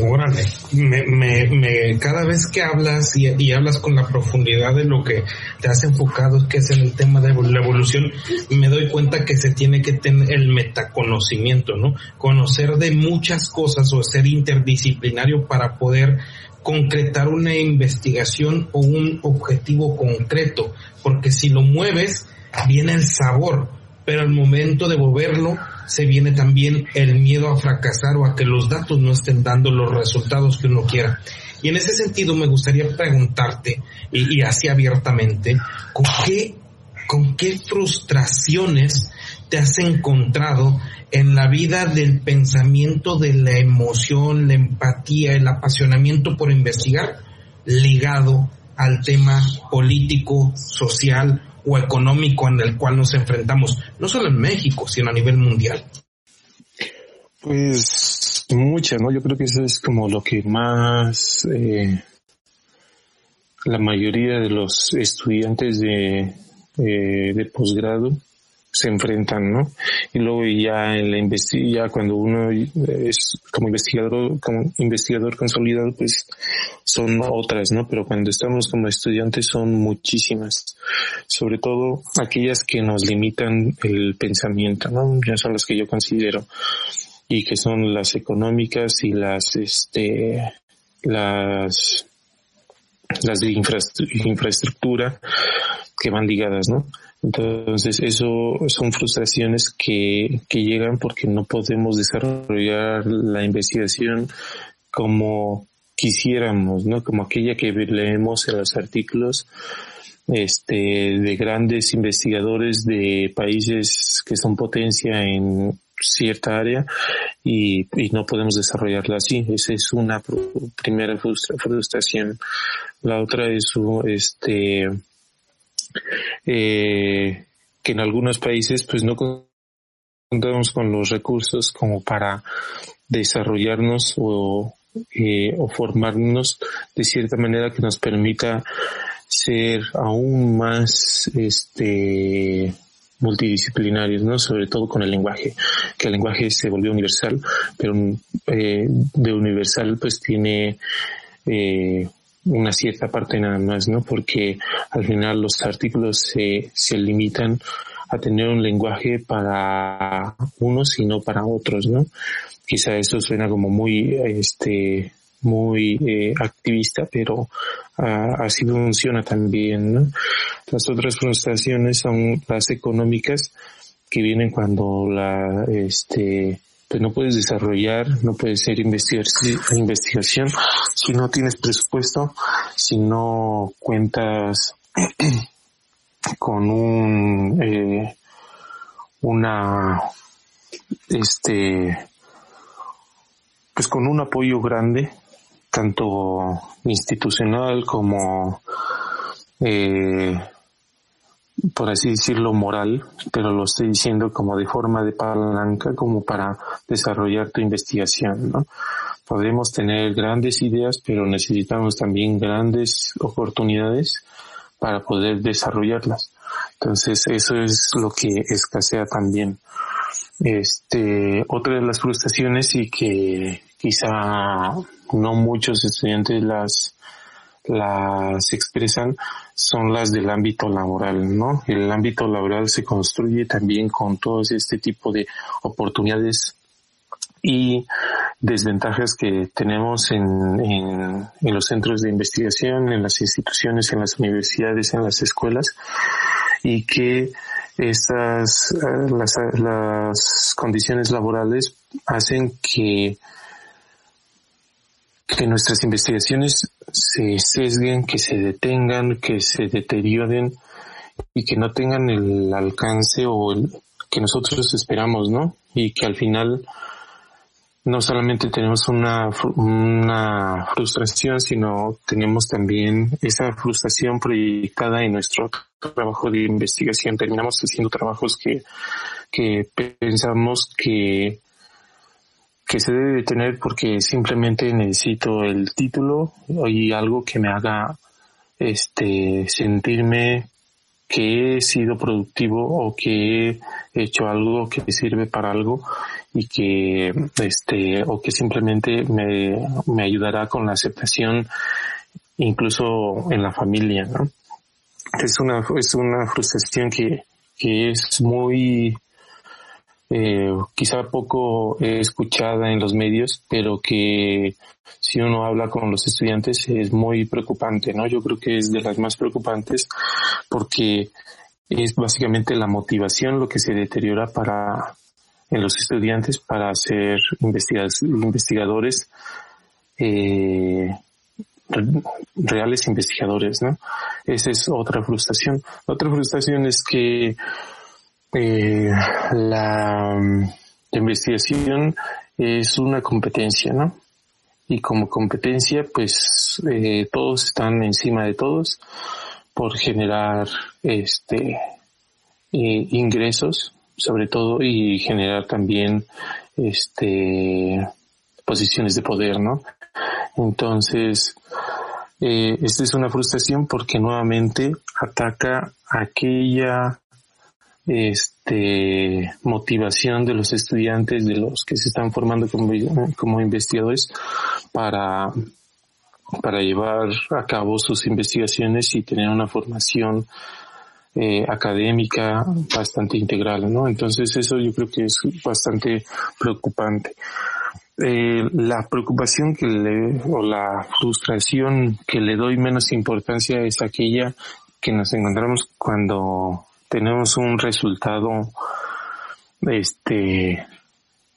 Órale, me, me, me, cada vez que hablas y, hablas con la profundidad de lo que te has enfocado, que es en el tema de la evolución, me doy cuenta que se tiene que tener el metaconocimiento, ¿no? Conocer de muchas cosas o ser interdisciplinario para poder concretar una investigación o un objetivo concreto, porque si lo mueves, viene el sabor, pero al momento de moverlo, se viene también el miedo a fracasar o a que los datos no estén dando los resultados que uno quiera. Y en ese sentido me gustaría preguntarte, y, así abiertamente, ¿con qué, con qué frustraciones te has encontrado en la vida del pensamiento, de la emoción, la empatía, el apasionamiento por investigar, ligado al tema político, social o económico en el cual nos enfrentamos, no solo en México, sino a nivel mundial? Pues muchas, ¿no? Yo creo que eso es como lo que más eh, la mayoría de los estudiantes de, eh, de posgrado se enfrentan, ¿no? Y luego ya en la ya cuando uno es como investigador, como investigador consolidado, pues son otras, ¿no? Pero cuando estamos como estudiantes son muchísimas. Sobre todo aquellas que nos limitan el pensamiento, ¿no? Ya son las que yo considero. Y que son las económicas y las, este, las, las de infraestructura que van ligadas, ¿no? Entonces, eso son frustraciones que, que llegan porque no podemos desarrollar la investigación como quisiéramos, ¿no? Como aquella que leemos en los artículos este, de grandes investigadores de países que son potencia en cierta área y, y no podemos desarrollarla así. Esa es una primera frustración. La otra es este eh, que en algunos países pues no contamos con los recursos como para desarrollarnos o, eh, o formarnos de cierta manera que nos permita ser aún más este multidisciplinarios, ¿no? Sobre todo con el lenguaje, que el lenguaje se volvió universal, pero eh, de universal pues tiene eh, una cierta parte nada más, ¿no? Porque al final los artículos se, se limitan a tener un lenguaje para unos y no para otros, ¿no? Quizá eso suena como muy, este, muy eh, activista, pero uh, así funciona también, ¿no? Las otras frustraciones son las económicas que vienen cuando la, este, pues no puedes desarrollar, no puedes ser investigación si no tienes presupuesto, si no cuentas con un, eh, una, este, pues con un apoyo grande, tanto institucional como eh, por así decirlo, moral, pero lo estoy diciendo como de forma de palanca, como para desarrollar tu investigación, ¿no? Podemos tener grandes ideas, pero necesitamos también grandes oportunidades para poder desarrollarlas. Entonces, eso es lo que escasea también. Este, otra de las frustraciones y que quizá no muchos estudiantes las las expresan son las del ámbito laboral, ¿no? El ámbito laboral se construye también con todo este tipo de oportunidades y desventajas que tenemos en, los centros de investigación, en las instituciones, en las universidades, en las escuelas, y que estas, eh, las condiciones laborales hacen que que nuestras investigaciones se sesguen, que se detengan, que se deterioren y que no tengan el alcance o el que nosotros esperamos, ¿no? Y que al final no solamente tenemos una, una frustración, sino tenemos también esa frustración proyectada en nuestro trabajo de investigación. Terminamos haciendo trabajos que, que pensamos que que se debe tener porque simplemente necesito el título y algo que me haga este sentirme que he sido productivo o que he hecho algo que sirve para algo y que este o que simplemente me, me ayudará con la aceptación incluso en la familia ¿no? es una es una frustración que, que es muy eh, quizá poco escuchada en los medios, pero que si uno habla con los estudiantes es muy preocupante, ¿no? Yo creo que es de las más preocupantes porque es básicamente la motivación lo que se deteriora para en los estudiantes para ser investigadores eh, reales investigadores, ¿no? Esa es otra frustración. Otra frustración es que eh, la, investigación es una competencia, ¿no? Y como competencia, pues eh, todos están encima de todos por generar este eh, ingresos, sobre todo, y generar también este posiciones de poder, ¿no? Entonces, eh, esta es una frustración porque nuevamente ataca aquella este, motivación de los estudiantes, de los que se están formando como, investigadores para, para llevar a cabo sus investigaciones y tener una formación eh, académica bastante integral, ¿no? Entonces eso yo creo que es bastante preocupante. Eh, la preocupación que le, o la frustración que le doy menos importancia es aquella que nos encontramos cuando tenemos un resultado este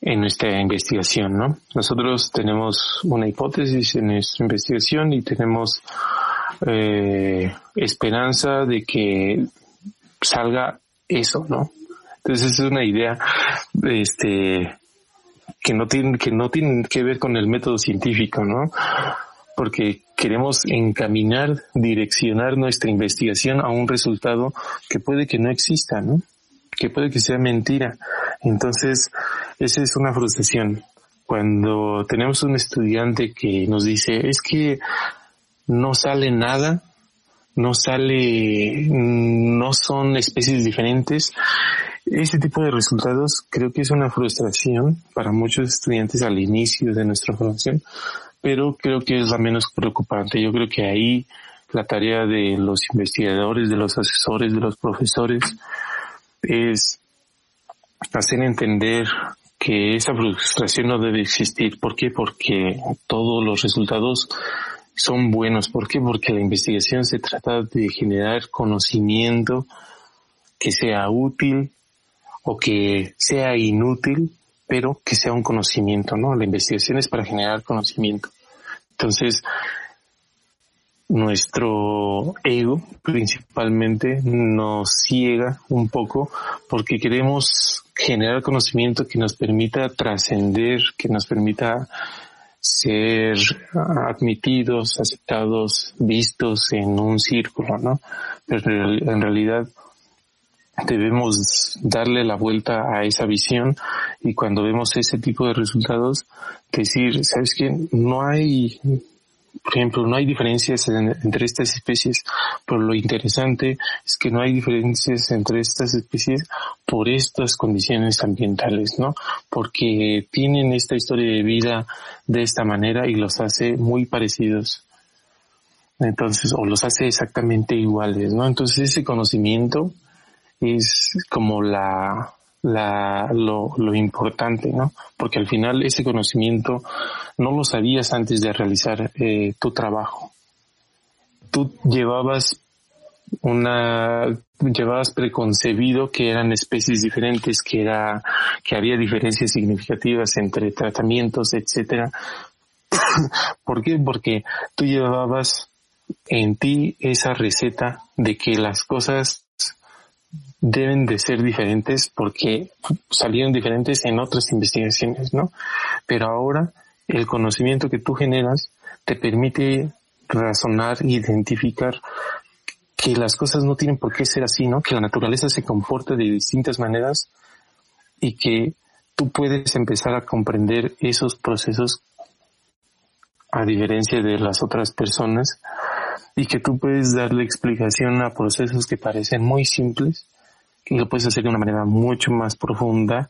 en nuestra investigación, ¿no? Nosotros tenemos una hipótesis en nuestra investigación y tenemos eh, esperanza de que salga eso, ¿no? Entonces es una idea, este, que no tiene, que no tiene que ver con el método científico, ¿no? Porque queremos encaminar, direccionar nuestra investigación a un resultado que puede que no exista, ¿no? Que puede que sea mentira. Entonces, esa es una frustración. Cuando tenemos un estudiante que nos dice, es que no sale nada, no sale, no son especies diferentes. Ese tipo de resultados creo que es una frustración para muchos estudiantes al inicio de nuestra formación, pero creo que es la menos preocupante. Yo creo que ahí la tarea de los investigadores, de los asesores, de los profesores es hacer entender que esa frustración no debe existir. ¿Por qué? Porque todos los resultados son buenos. ¿Por qué? Porque la investigación se trata de generar conocimiento que sea útil o que sea inútil, pero que sea un conocimiento, ¿no? La investigación es para generar conocimiento. Entonces, nuestro ego principalmente nos ciega un poco porque queremos generar conocimiento que nos permita trascender, que nos permita ser admitidos, aceptados, vistos en un círculo, ¿no? Pero en realidad debemos darle la vuelta a esa visión y cuando vemos ese tipo de resultados decir, ¿sabes qué? No hay por ejemplo, no hay diferencias entre estas especies, pero lo interesante es que no hay diferencias entre estas especies por estas condiciones ambientales, ¿no? Porque tienen esta historia de vida de esta manera y los hace muy parecidos. Entonces, o los hace exactamente iguales, ¿no? Entonces ese conocimiento es como la, la, lo, lo importante, ¿no? Porque al final ese conocimiento no lo sabías antes de realizar eh, tu trabajo. Tú llevabas una llevabas preconcebido que eran especies diferentes, que era que había diferencias significativas entre tratamientos, etcétera. ¿Por qué? Porque tú llevabas en ti esa receta de que las cosas deben de ser diferentes porque salieron diferentes en otras investigaciones, ¿no? Pero ahora el conocimiento que tú generas te permite razonar, identificar que las cosas no tienen por qué ser así, ¿no? Que la naturaleza se comporta de distintas maneras y que tú puedes empezar a comprender esos procesos a diferencia de las otras personas y que tú puedes darle explicación a procesos que parecen muy simples y lo puedes hacer de una manera mucho más profunda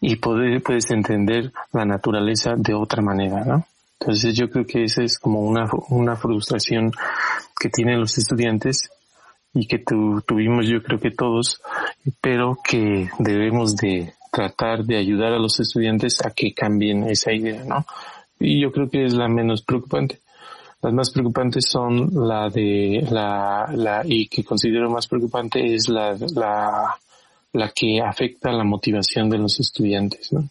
y poder, puedes entender la naturaleza de otra manera, ¿no? Entonces yo creo que esa es como una, una frustración que tienen los estudiantes y que tuvimos yo creo que todos, pero que debemos de tratar de ayudar a los estudiantes a que cambien esa idea, ¿no? Y yo creo que es la menos preocupante. Las más preocupantes son la de la, la y que considero más preocupante es la, la, que afecta la motivación de los estudiantes, ¿no?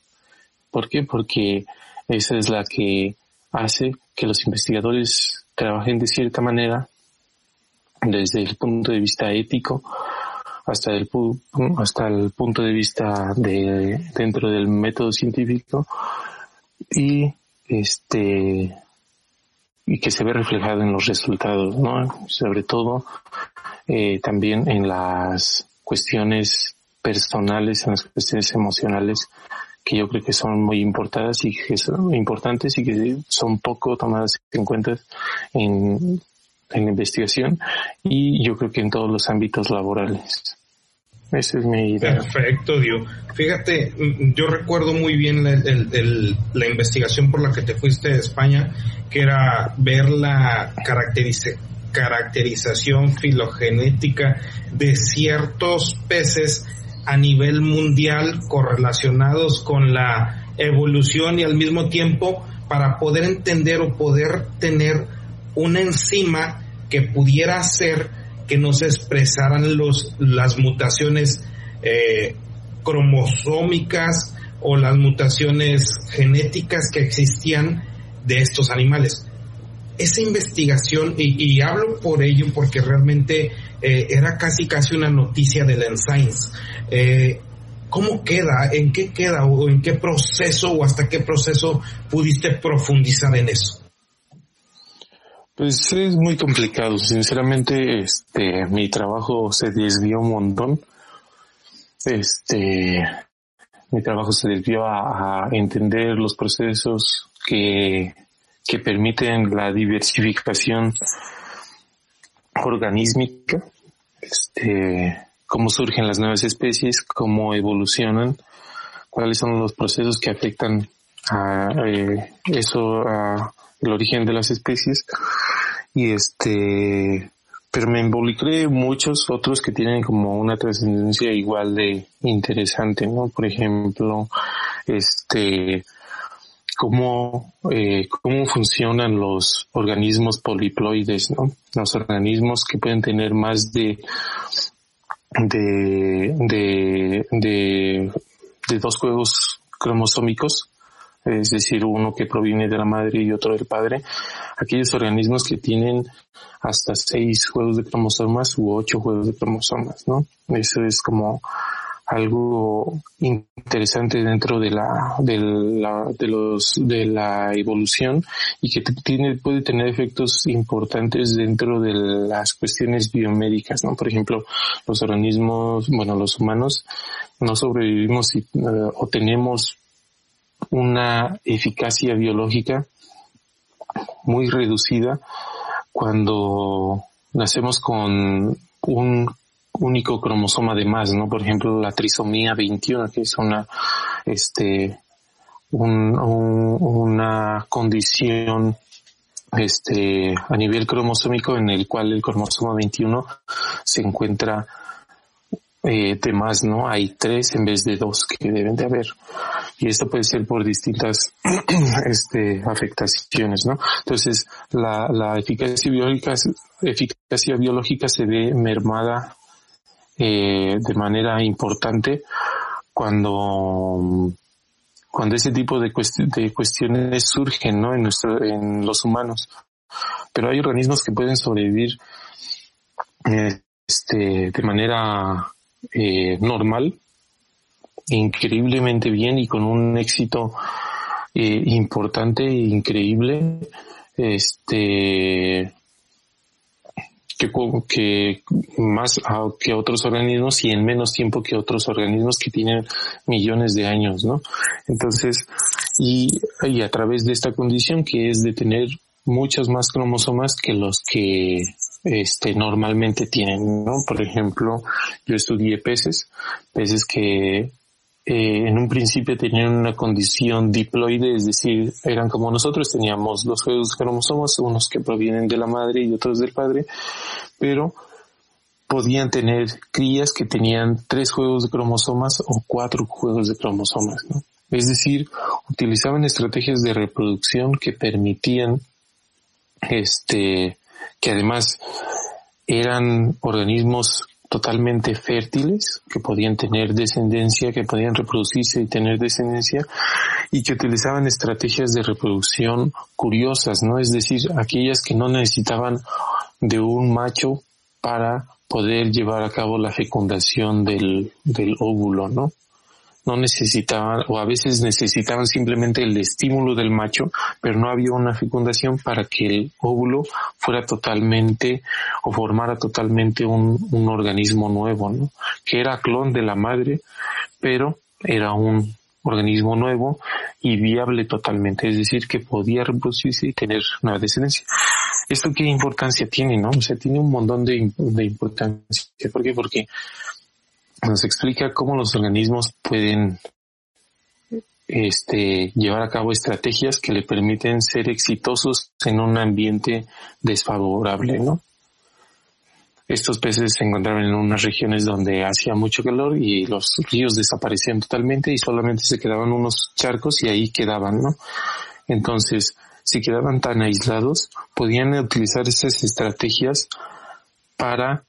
¿Por qué? Porque esa es la que hace que los investigadores trabajen de cierta manera desde el punto de vista ético hasta el, hasta el punto de vista de dentro del método científico y este y que se ve reflejado en los resultados, ¿no? Sobre todo eh, también en las cuestiones personales, en las cuestiones emocionales, que yo creo que son muy importantes y que son importantes y que son poco tomadas en cuenta en, en la investigación y yo creo que en todos los ámbitos laborales. Esa es mi idea. Perfecto, Dio. Fíjate, yo recuerdo muy bien la, investigación por la que te fuiste de España, que era ver la caracterización filogenética de ciertos peces a nivel mundial correlacionados con la evolución y al mismo tiempo para poder entender o poder tener una enzima que pudiera hacer que no se expresaran los, las mutaciones eh, cromosómicas o las mutaciones genéticas que existían de estos animales. Esa investigación, y, hablo por ello porque realmente eh, era casi casi una noticia de la Science. Eh, ¿Cómo queda? ¿En qué queda? ¿O en qué proceso o hasta qué proceso pudiste profundizar en eso? Pues es muy complicado. Sinceramente, este, mi trabajo se desvió un montón. Este, mi trabajo se desvió a, entender los procesos que, que permiten la diversificación organísmica, este, cómo surgen las nuevas especies, cómo evolucionan, cuáles son los procesos que afectan a eh, eso, a el origen de las especies y este pero me involucré muchos otros que tienen como una trascendencia igual de interesante, ¿no? Por ejemplo, este, cómo, eh, cómo funcionan los organismos poliploides, ¿no? Los organismos que pueden tener más de, de, de, dos juegos cromosómicos, es decir, uno que proviene de la madre y otro del padre, aquellos organismos que tienen hasta seis juegos de cromosomas u ocho juegos de cromosomas, ¿no? Eso es como algo interesante dentro de la, de la, de los, de la evolución y que tiene, puede tener efectos importantes dentro de las cuestiones biomédicas, ¿no? Por ejemplo, los organismos, bueno, los humanos no sobrevivimos si, eh, o tenemos una eficacia biológica muy reducida cuando nacemos con un único cromosoma de más, ¿no? Por ejemplo, la trisomía 21, que es una, este, una condición este, a nivel cromosómico en el cual el cromosoma 21 se encuentra eh, de más, ¿no? Hay tres en vez de dos que deben de haber. Y esto puede ser por distintas este, afectaciones, ¿no? Entonces, la, eficacia biológica, eficacia biológica se ve mermada eh, de manera importante cuando cuando ese tipo de, de cuestiones surgen ¿no? en, nuestro, en los humanos. Pero hay organismos que pueden sobrevivir este, de manera eh, normal, increíblemente bien y con un éxito eh, importante e increíble, este, que, que más que otros organismos y en menos tiempo que otros organismos que tienen millones de años, ¿no? Entonces, y, y a través de esta condición que es de tener muchos más cromosomas que los que este, normalmente tienen, ¿no? Por ejemplo, yo estudié peces, peces que eh, en un principio tenían una condición diploide, es decir, eran como nosotros, teníamos dos juegos de cromosomas, unos que provienen de la madre y otros del padre, pero podían tener crías que tenían tres juegos de cromosomas o cuatro juegos de cromosomas. Es decir, utilizaban estrategias de reproducción que permitían este que además eran organismos totalmente fértiles, que podían tener descendencia, que podían reproducirse y tener descendencia, y que utilizaban estrategias de reproducción curiosas, ¿no? Es decir, aquellas que no necesitaban de un macho para poder llevar a cabo la fecundación del, del óvulo, ¿no? No necesitaban o a veces necesitaban simplemente el estímulo del macho, pero no había una fecundación para que el óvulo fuera totalmente o formara totalmente un, un organismo nuevo, ¿no? Que era clon de la madre, pero era un organismo nuevo y viable totalmente, es decir, que podía reproducirse y tener una descendencia. ¿Esto qué importancia tiene, no? O sea, tiene un montón de, de importancia. ¿Por qué? Porque nos explica cómo los organismos pueden este, llevar a cabo estrategias que le permiten ser exitosos en un ambiente desfavorable, ¿no? Estos peces se encontraban en unas regiones donde hacía mucho calor y los ríos desaparecían totalmente y solamente se quedaban unos charcos y ahí quedaban, ¿no? Entonces, si quedaban tan aislados, podían utilizar esas estrategias para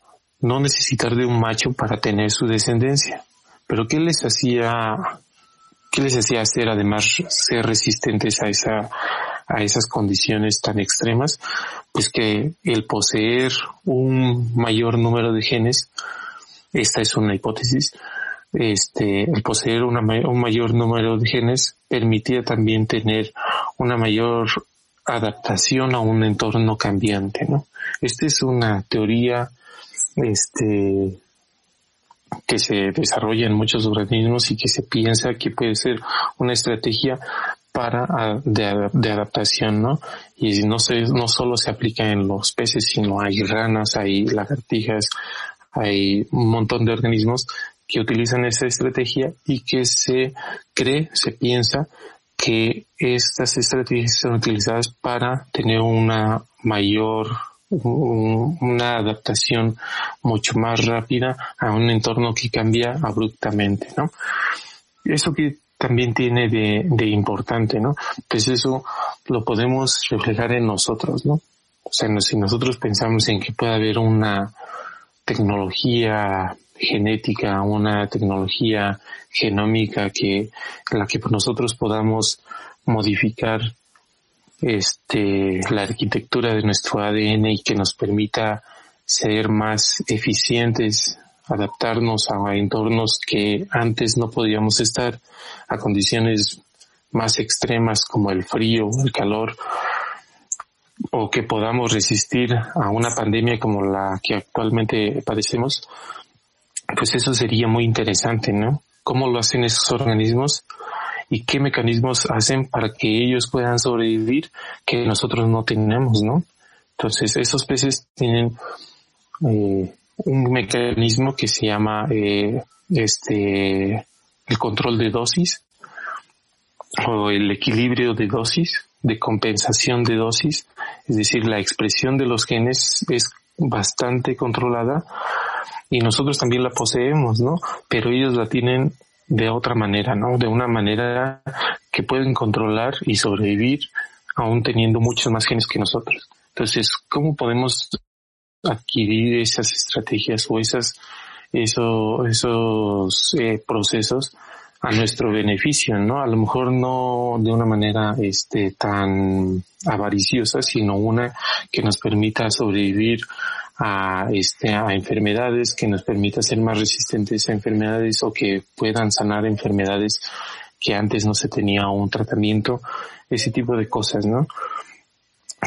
no necesitar de un macho para tener su descendencia. Pero ¿qué les hacía, qué les hacía hacer además ser resistentes a esa, a esas condiciones tan extremas? Pues que el poseer un mayor número de genes, esta es una hipótesis, este, el poseer una, un mayor número de genes permitía también tener una mayor adaptación a un entorno cambiante, ¿no? Esta es una teoría, este, que se desarrolla en muchos organismos y que se piensa que puede ser una estrategia para de, de, adaptación, ¿no? Y no se, no solo se aplica en los peces, sino hay ranas, hay lagartijas, hay un montón de organismos que utilizan esa estrategia y que se cree, se piensa que estas estrategias son utilizadas para tener una mayor una adaptación mucho más rápida a un entorno que cambia abruptamente, ¿no? Eso que también tiene de, importante, ¿no? Pues eso lo podemos reflejar en nosotros, ¿no? O sea, si nosotros pensamos en que puede haber una tecnología genética, una tecnología genómica que, la que nosotros podamos modificar este, la arquitectura de nuestro ADN y que nos permita ser más eficientes, adaptarnos a entornos que antes no podíamos estar, a condiciones más extremas como el frío, el calor, o que podamos resistir a una pandemia como la que actualmente padecemos, pues eso sería muy interesante, ¿no? ¿Cómo lo hacen esos organismos? Y qué mecanismos hacen para que ellos puedan sobrevivir que nosotros no tenemos, ¿no? Entonces, esos peces tienen eh, un mecanismo que se llama eh, este el control de dosis o el equilibrio de dosis, de compensación de dosis, es decir, la expresión de los genes es bastante controlada y nosotros también la poseemos, ¿no? Pero ellos la tienen de otra manera, ¿no? De una manera que pueden controlar y sobrevivir aún teniendo muchos más genes que nosotros. Entonces, ¿cómo podemos adquirir esas estrategias o esas, eso, esos eh, procesos a nuestro beneficio, ¿no? A lo mejor no de una manera este, tan avariciosa, sino una que nos permita sobrevivir a, este, a enfermedades, que nos permita ser más resistentes a enfermedades o que puedan sanar enfermedades que antes no se tenía un tratamiento, ese tipo de cosas, ¿no?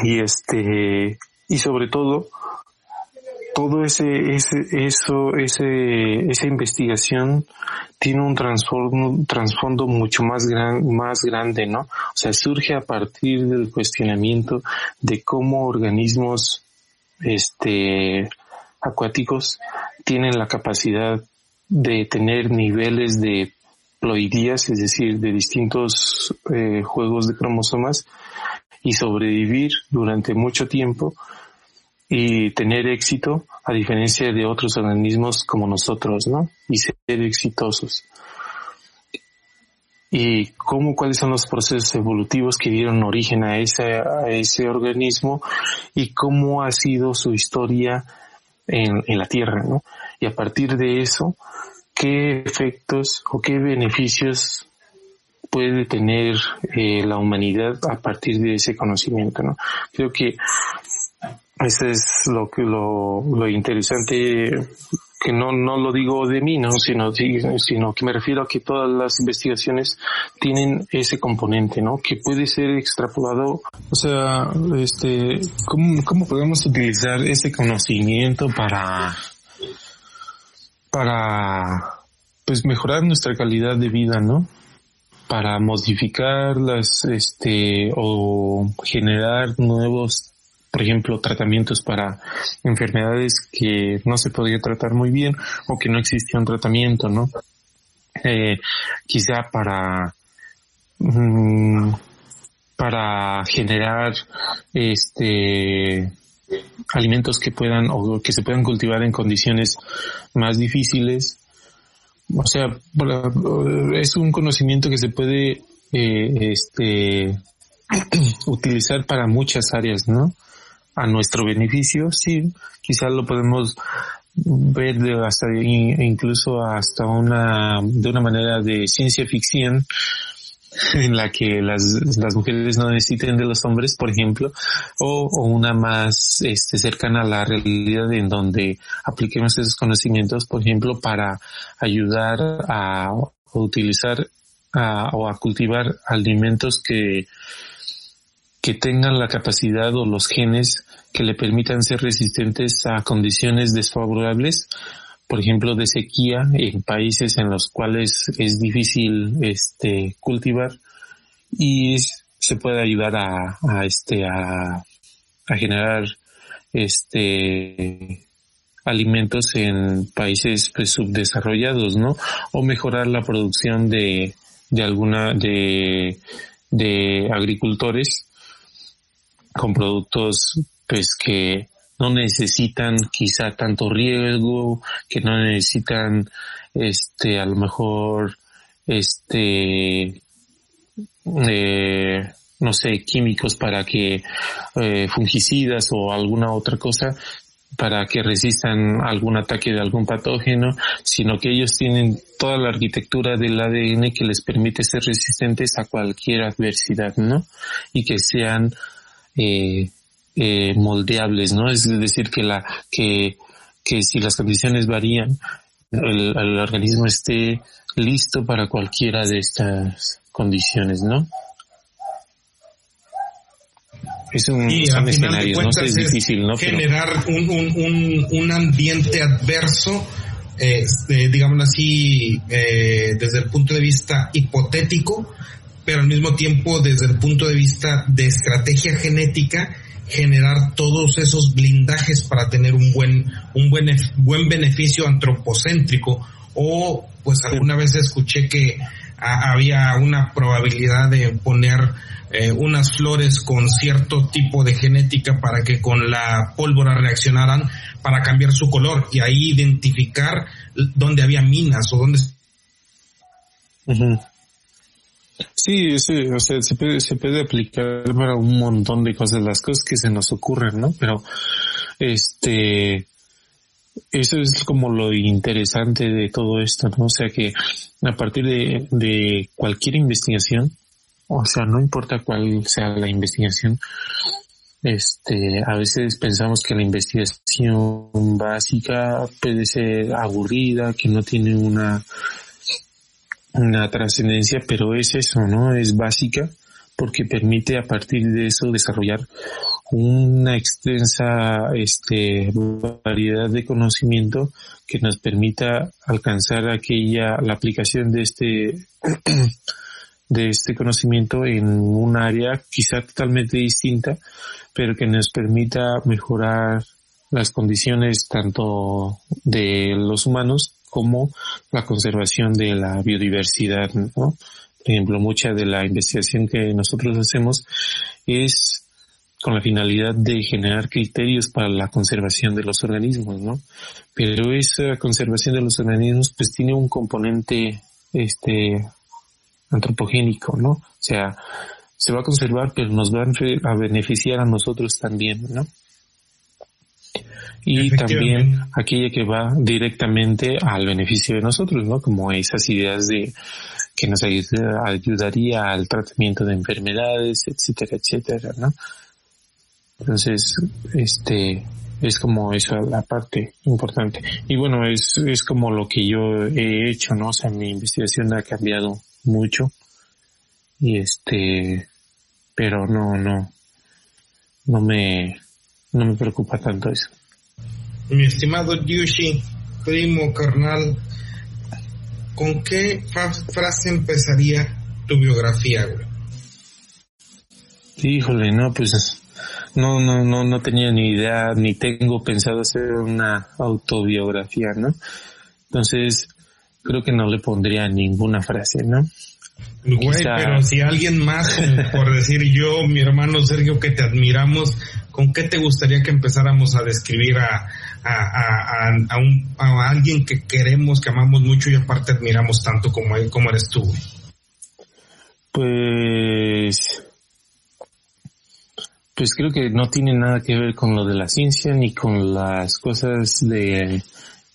Y este, y sobre todo, todo ese, ese, eso, ese, esa investigación tiene un trasfondo, mucho más gran, más grande, ¿no? O sea, surge a partir del cuestionamiento de cómo organismos este, acuáticos tienen la capacidad de tener niveles de ploidías, es decir, de distintos eh, juegos de cromosomas y sobrevivir durante mucho tiempo y tener éxito a diferencia de otros organismos como nosotros, ¿no? Y ser exitosos y cómo, cuáles son los procesos evolutivos que dieron origen a ese, a ese organismo y cómo ha sido su historia en, en la Tierra, ¿no? Y a partir de eso, qué efectos o qué beneficios puede tener eh, la humanidad a partir de ese conocimiento, ¿no? Creo que eso es lo que lo, lo interesante que no, no lo digo de mí, ¿no? Sino, sino que me refiero a que todas las investigaciones tienen ese componente, ¿no? Que puede ser extrapolado. O sea, este, ¿cómo, cómo podemos utilizar ese conocimiento para, para, pues mejorar nuestra calidad de vida, ¿no? Para modificar las, este, o generar nuevos por ejemplo, tratamientos para enfermedades que no se podía tratar muy bien o que no existía un tratamiento, ¿no? Eh, quizá para mm, para generar este alimentos que puedan o que se puedan cultivar en condiciones más difíciles o sea es un conocimiento que se puede eh, este utilizar para muchas áreas no a nuestro beneficio, sí, quizás lo podemos ver hasta incluso hasta una de una manera de ciencia ficción en la que las, las mujeres no necesiten de los hombres, por ejemplo, o, o, una más este, cercana a la realidad en donde apliquemos esos conocimientos, por ejemplo, para ayudar a, a utilizar a, o a cultivar alimentos que, que tengan la capacidad o los genes que le permitan ser resistentes a condiciones desfavorables, por ejemplo, de sequía en países en los cuales es difícil este cultivar y se puede ayudar a, a este a, a generar este alimentos en países pues, subdesarrollados, ¿no? O mejorar la producción de, de alguna de, de agricultores con productos pues que no necesitan quizá tanto riesgo, que no necesitan este a lo mejor este eh, no sé químicos para que eh, fungicidas o alguna otra cosa para que resistan algún ataque de algún patógeno, sino que ellos tienen toda la arquitectura del ADN que les permite ser resistentes a cualquier adversidad, ¿no? Y que sean eh, eh, moldeables, ¿no? Es decir, que la, que, que si las condiciones varían, el, el organismo esté listo para cualquiera de estas condiciones, ¿no? Es un, escenario, ¿no? es difícil, ¿no? Generar un, un, un, ambiente adverso, este, digamos así, eh, desde el punto de vista hipotético, pero al mismo tiempo desde el punto de vista de estrategia genética, generar todos esos blindajes para tener un buen, un buen, buen beneficio antropocéntrico. O, pues alguna vez escuché que había una probabilidad de poner eh, unas flores con cierto tipo de genética para que con la pólvora reaccionaran para cambiar su color y ahí identificar dónde había minas o dónde Sí, sí, o sea, se puede, se puede aplicar para un montón de cosas, las cosas que se nos ocurren, ¿no? Pero, este, eso es como lo interesante de todo esto, ¿no? O sea que a partir de, de cualquier investigación, o sea, no importa cuál sea la investigación, este, a veces pensamos que la investigación básica puede ser aburrida, que no tiene una, una trascendencia, pero es eso, ¿no? Es básica porque permite a partir de eso desarrollar una extensa este, variedad de conocimiento que nos permita alcanzar aquella, la aplicación de este de este conocimiento en un área quizá totalmente distinta, pero que nos permita mejorar las condiciones tanto de los humanos como la conservación de la biodiversidad, ¿no? Por ejemplo, mucha de la investigación que nosotros hacemos es con la finalidad de generar criterios para la conservación de los organismos, ¿no? Pero esa conservación de los organismos pues tiene un componente este antropogénico, ¿no? O sea, se va a conservar, pero nos va a beneficiar a nosotros también, ¿no? Y también aquella que va directamente al beneficio de nosotros, ¿no? Como esas ideas de que nos ayudaría al tratamiento de enfermedades, etcétera, etcétera, ¿no? Entonces, este, es como esa la parte importante. Y bueno, es, es como lo que yo he hecho, ¿no? O sea, mi investigación ha cambiado mucho y este pero no no no me no me preocupa tanto eso. Mi estimado Yushi primo carnal con qué frase empezaría tu biografía güey híjole no pues no no no no tenía ni idea ni tengo pensado hacer una autobiografía no entonces creo que no le pondría ninguna frase, ¿no? Güey, pero si alguien más, por decir yo, mi hermano Sergio, que te admiramos, ¿con qué te gustaría que empezáramos a describir a, a, a, a, un, a alguien que queremos, que amamos mucho y aparte admiramos tanto como él, como eres tú? Pues, pues creo que no tiene nada que ver con lo de la ciencia ni con las cosas de,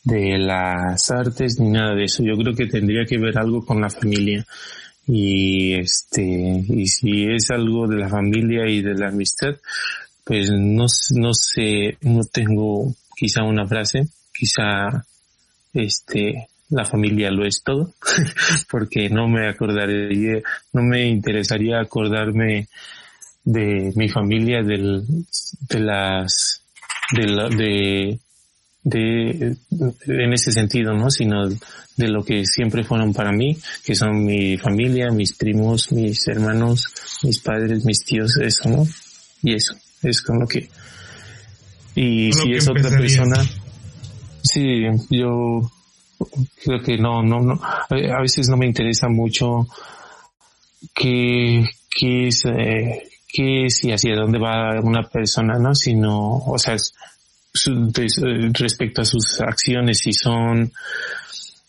de las artes ni nada de eso. Yo creo que tendría que ver algo con la familia. Y este, y si es algo de la familia y de la amistad, pues no, no sé, no tengo quizá una frase, quizá este, la familia lo es todo, porque no me acordaría, no me interesaría acordarme de mi familia, del, de las, de, la, de, de, en ese sentido, ¿no? Sino de lo que siempre fueron para mí, que son mi familia, mis primos, mis hermanos, mis padres, mis tíos, eso, ¿no? Y eso, es con lo que, y si es otra persona, sí, yo creo que no, no, no, a veces no me interesa mucho qué, qué es, eh, qué es y hacia dónde va una persona, ¿no? Sino, o sea, respecto a sus acciones, si son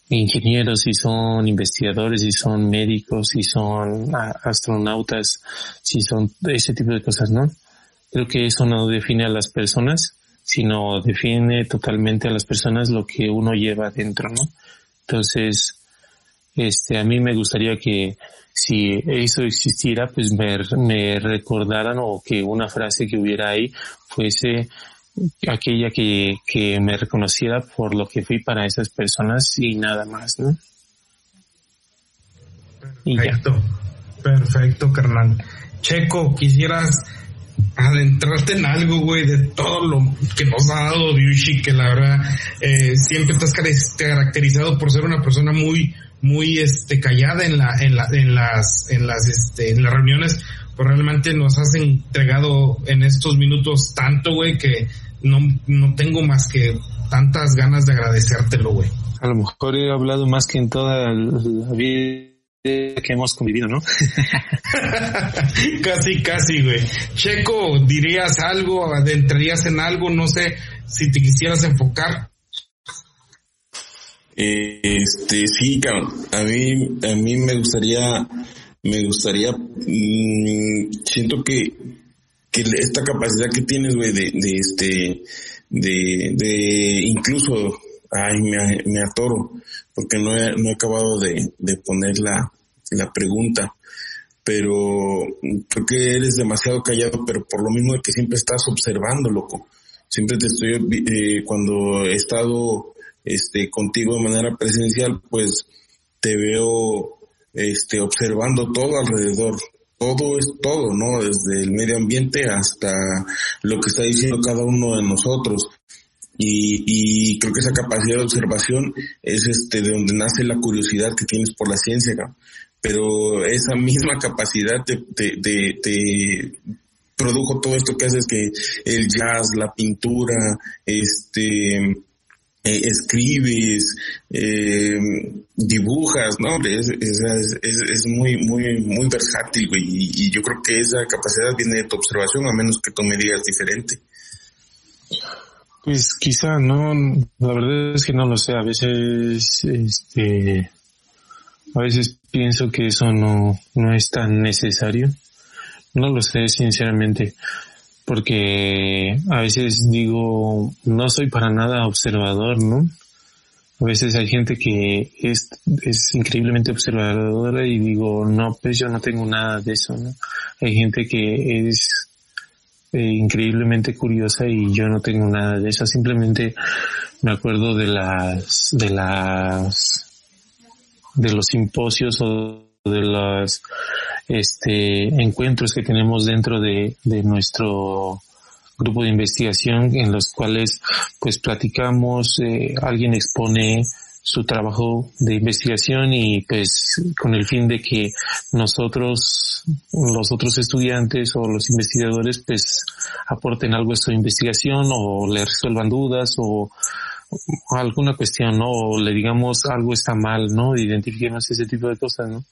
ingenieros, si son investigadores, si son médicos, si son astronautas, si son ese tipo de cosas, ¿no? Creo que eso no define a las personas, sino define totalmente a las personas lo que uno lleva dentro, ¿no? Entonces, este, a mí me gustaría que si eso existiera, pues me recordaran o que una frase que hubiera ahí fuese aquella que, que me reconociera por lo que fui para esas personas y nada más, ¿no? Perfecto, perfecto, carnal. Checo, quisieras adentrarte en algo, güey, de todo lo que nos ha dado Ryushi, que la verdad eh, siempre estás caracterizado por ser una persona muy, muy, este, callada en la, en la, en las, en las, este, en las reuniones, pues realmente nos has entregado en estos minutos tanto, güey, que no, no tengo más que tantas ganas de agradecértelo, güey. A lo mejor he hablado más que en toda la vida que hemos convivido, ¿no? casi, casi, güey. Checo, ¿dirías algo? ¿Adentrarías en algo? No sé si te quisieras enfocar. Este, sí, A mí, a mí me gustaría, me gustaría, mm, siento que, que esta capacidad que tienes, güey, de, de este, de, de incluso, ay, me, atoro, porque no he, no he acabado de, de poner la, la pregunta, pero creo que eres demasiado callado, pero por lo mismo de que siempre estás observando, loco. Siempre te estoy, eh, cuando he estado este, contigo de manera presencial, pues te veo este, observando todo alrededor. Todo es todo, ¿no? Desde el medio ambiente hasta lo que está diciendo cada uno de nosotros. Y, y creo que esa capacidad de observación es este de donde nace la curiosidad que tienes por la ciencia, ¿no? pero esa misma capacidad te, te, produjo todo esto que haces que el jazz, la pintura, este, eh, escribes, eh, dibujas, ¿no? Es, es, es, es, muy, muy, muy versátil, güey, y, yo creo que esa capacidad viene de tu observación, a menos que tú me digas diferente. Pues quizá no, la verdad es que no lo sé, a veces, este, a veces pienso que eso no, no es tan necesario. No lo sé sinceramente, porque a veces digo, no soy para nada observador, ¿no? A veces hay gente que es, es increíblemente observadora y digo, no, pues yo no tengo nada de eso, ¿no? Hay gente que es eh, increíblemente curiosa y yo no tengo nada de eso. Simplemente me acuerdo de las, de las de los simposios o de los este, encuentros que tenemos dentro de, nuestro grupo de investigación en los cuales pues platicamos, eh, alguien expone su trabajo de investigación y pues con el fin de que nosotros, los otros estudiantes o los investigadores pues aporten algo a su investigación o le resuelvan dudas o alguna cuestión, ¿no? O le digamos algo está mal, ¿no? Identifiquemos ese tipo de cosas, ¿no?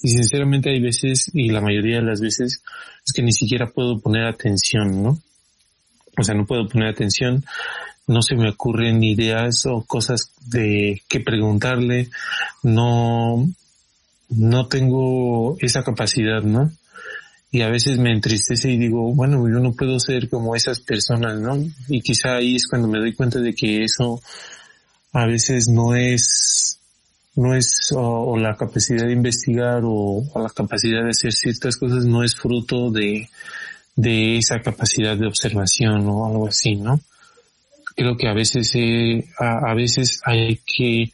Y sinceramente hay veces, y la mayoría de las veces, es que ni siquiera puedo poner atención, ¿no? O sea, no puedo poner atención, no se me ocurren ideas o cosas de qué preguntarle, no, no tengo esa capacidad, ¿no? Y a veces me entristece y digo, bueno, yo no puedo ser como esas personas, ¿no? Y quizá ahí es cuando me doy cuenta de que eso a veces no es, no es, o, la capacidad de investigar o, la capacidad de hacer ciertas cosas no es fruto de, de esa capacidad de observación o algo así, ¿no? Creo que a veces, eh, a, a veces hay que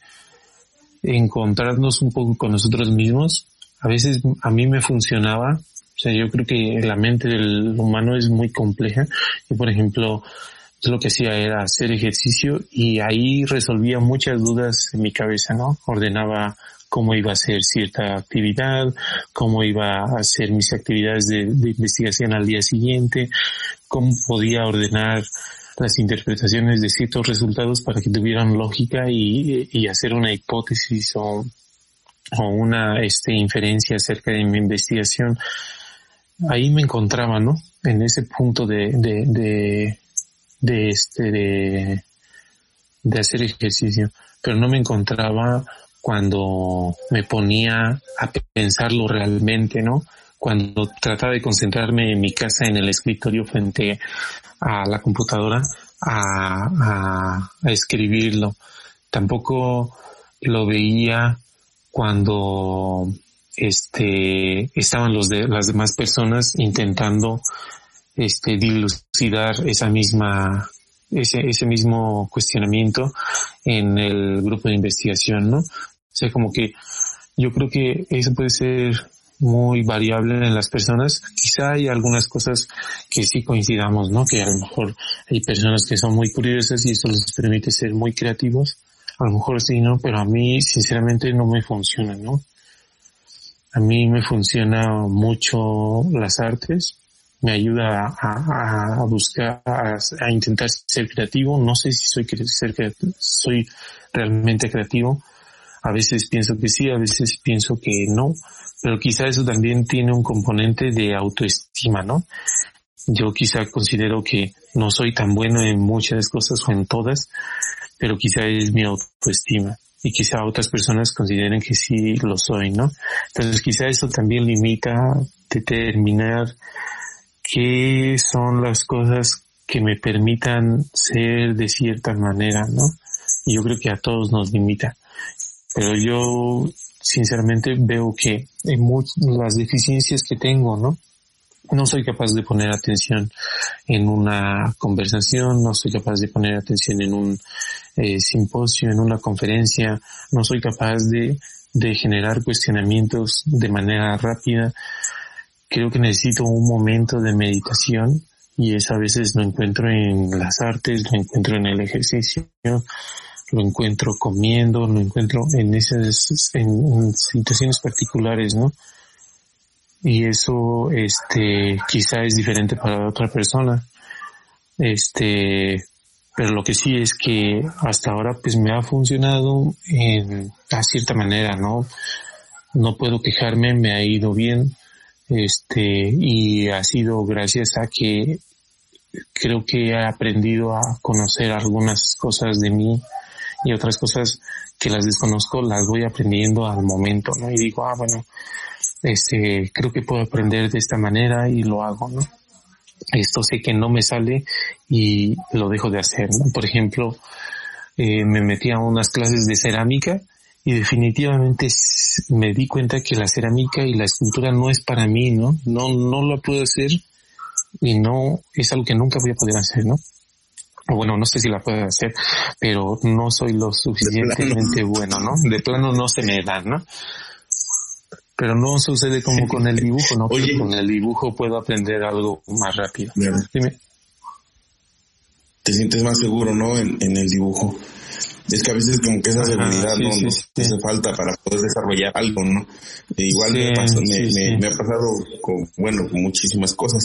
encontrarnos un poco con nosotros mismos. A veces a mí me funcionaba sea, yo creo que la mente del humano es muy compleja. Yo, por ejemplo, lo que hacía era hacer ejercicio y ahí resolvía muchas dudas en mi cabeza, ¿no? Ordenaba cómo iba a hacer cierta actividad, cómo iba a hacer mis actividades de, investigación al día siguiente, cómo podía ordenar las interpretaciones de ciertos resultados para que tuvieran lógica y, y hacer una hipótesis o, o una este, inferencia acerca de mi investigación ahí me encontraba, ¿no? En ese punto de, de, de, de este, de, de hacer ejercicio, pero no me encontraba cuando me ponía a pensarlo realmente, ¿no? Cuando trataba de concentrarme en mi casa en el escritorio frente a la computadora a, a, a escribirlo. Tampoco lo veía cuando este, estaban los de, las demás personas intentando, este, dilucidar esa misma, ese, ese mismo cuestionamiento en el grupo de investigación, ¿no? O sea, como que yo creo que eso puede ser muy variable en las personas. Quizá hay algunas cosas que sí coincidamos, ¿no? Que a lo mejor hay personas que son muy curiosas y eso les permite ser muy creativos. A lo mejor sí, ¿no? Pero a mí, sinceramente, no me funciona, ¿no? A mí me funciona mucho las artes, me ayuda a, buscar, a, intentar ser creativo. No sé si soy, soy realmente creativo. A veces pienso que sí, a veces pienso que no, pero quizá eso también tiene un componente de autoestima, ¿no? Yo quizá considero que no soy tan bueno en muchas cosas o en todas, pero quizá es mi autoestima y quizá otras personas consideren que sí lo soy, ¿no? Entonces quizá eso también limita determinar qué son las cosas que me permitan ser de cierta manera, ¿no? Y yo creo que a todos nos limita. Pero yo sinceramente veo que en las deficiencias que tengo, ¿no? no soy capaz de poner atención en una conversación, no soy capaz de poner atención en un eh, simposio, en una conferencia, no soy capaz de, de generar cuestionamientos de manera rápida. Creo que necesito un momento de meditación y eso a veces lo encuentro en las artes, lo encuentro en el ejercicio, lo encuentro comiendo, lo encuentro en esas en situaciones particulares, ¿no? y eso este quizá es diferente para otra persona este pero lo que sí es que hasta ahora pues me ha funcionado en a cierta manera no no puedo quejarme me ha ido bien este y ha sido gracias a que creo que he aprendido a conocer algunas cosas de mí y otras cosas que las desconozco las voy aprendiendo al momento no y digo ah bueno este, creo que puedo aprender de esta manera y lo hago, ¿no? Esto sé que no me sale y lo dejo de hacer, ¿no? Por ejemplo, eh, me metí a unas clases de cerámica y definitivamente me di cuenta que la cerámica y la escultura no es para mí, ¿no? No, no lo puedo hacer y no, es algo que nunca voy a poder hacer, ¿no? bueno, no sé si la puedo hacer, pero no soy lo suficientemente bueno, ¿no? De plano no se me da, ¿no? Pero no sucede como con el dibujo, ¿no? Oye, con el dibujo puedo aprender algo más rápido. Dime. Te sientes más seguro, ¿no? En, el dibujo. Es que a veces como que esa seguridad no, te hace falta para poder desarrollar algo, ¿no? E igual me, me, ha pasado con, bueno, con muchísimas cosas.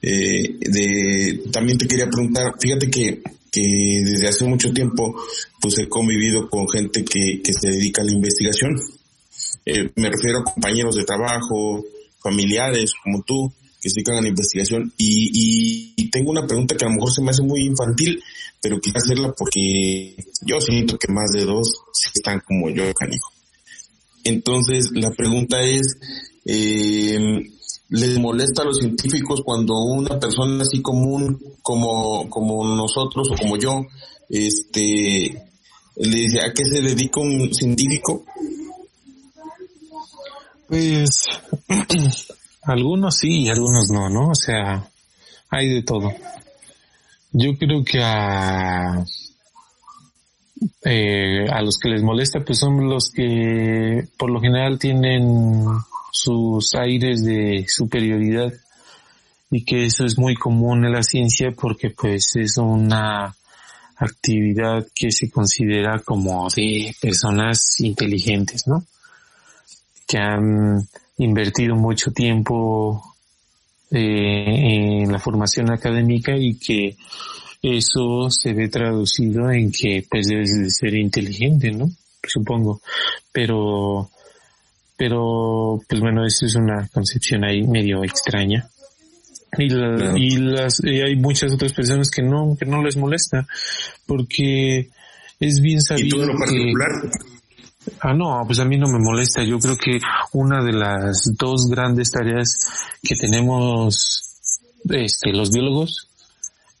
Eh, de, también te quería preguntar, fíjate que, que desde hace mucho tiempo pues he convivido con gente que, que se dedica a la investigación eh, me refiero a compañeros de trabajo, familiares como tú, que se dedican a la investigación. Y, y, tengo una pregunta que a lo mejor se me hace muy infantil, pero quiero hacerla porque yo siento que más de dos están como yo, canijo. Entonces, la pregunta es, eh, les molesta a los científicos cuando una persona así común como, como nosotros o como yo, este, le dice, ¿a qué se dedica un científico? Pues, algunos sí y algunos no, ¿no? O sea, hay de todo. Yo creo que a, eh, a los que les molesta pues son los que por lo general tienen sus aires de superioridad y que eso es muy común en la ciencia porque pues es una actividad que se considera como de personas inteligentes, ¿no? Que han invertido mucho tiempo eh, en la formación académica y que eso se ve traducido en que pues debes de ser inteligente, ¿no? Supongo. Pero, pero, pues bueno, eso es una concepción ahí medio extraña. Y, y las, hay muchas otras personas que no, que no les molesta, porque es bien sabido que, Ah, no, pues a mí no me molesta. Yo creo que una de las dos grandes tareas que tenemos este, los biólogos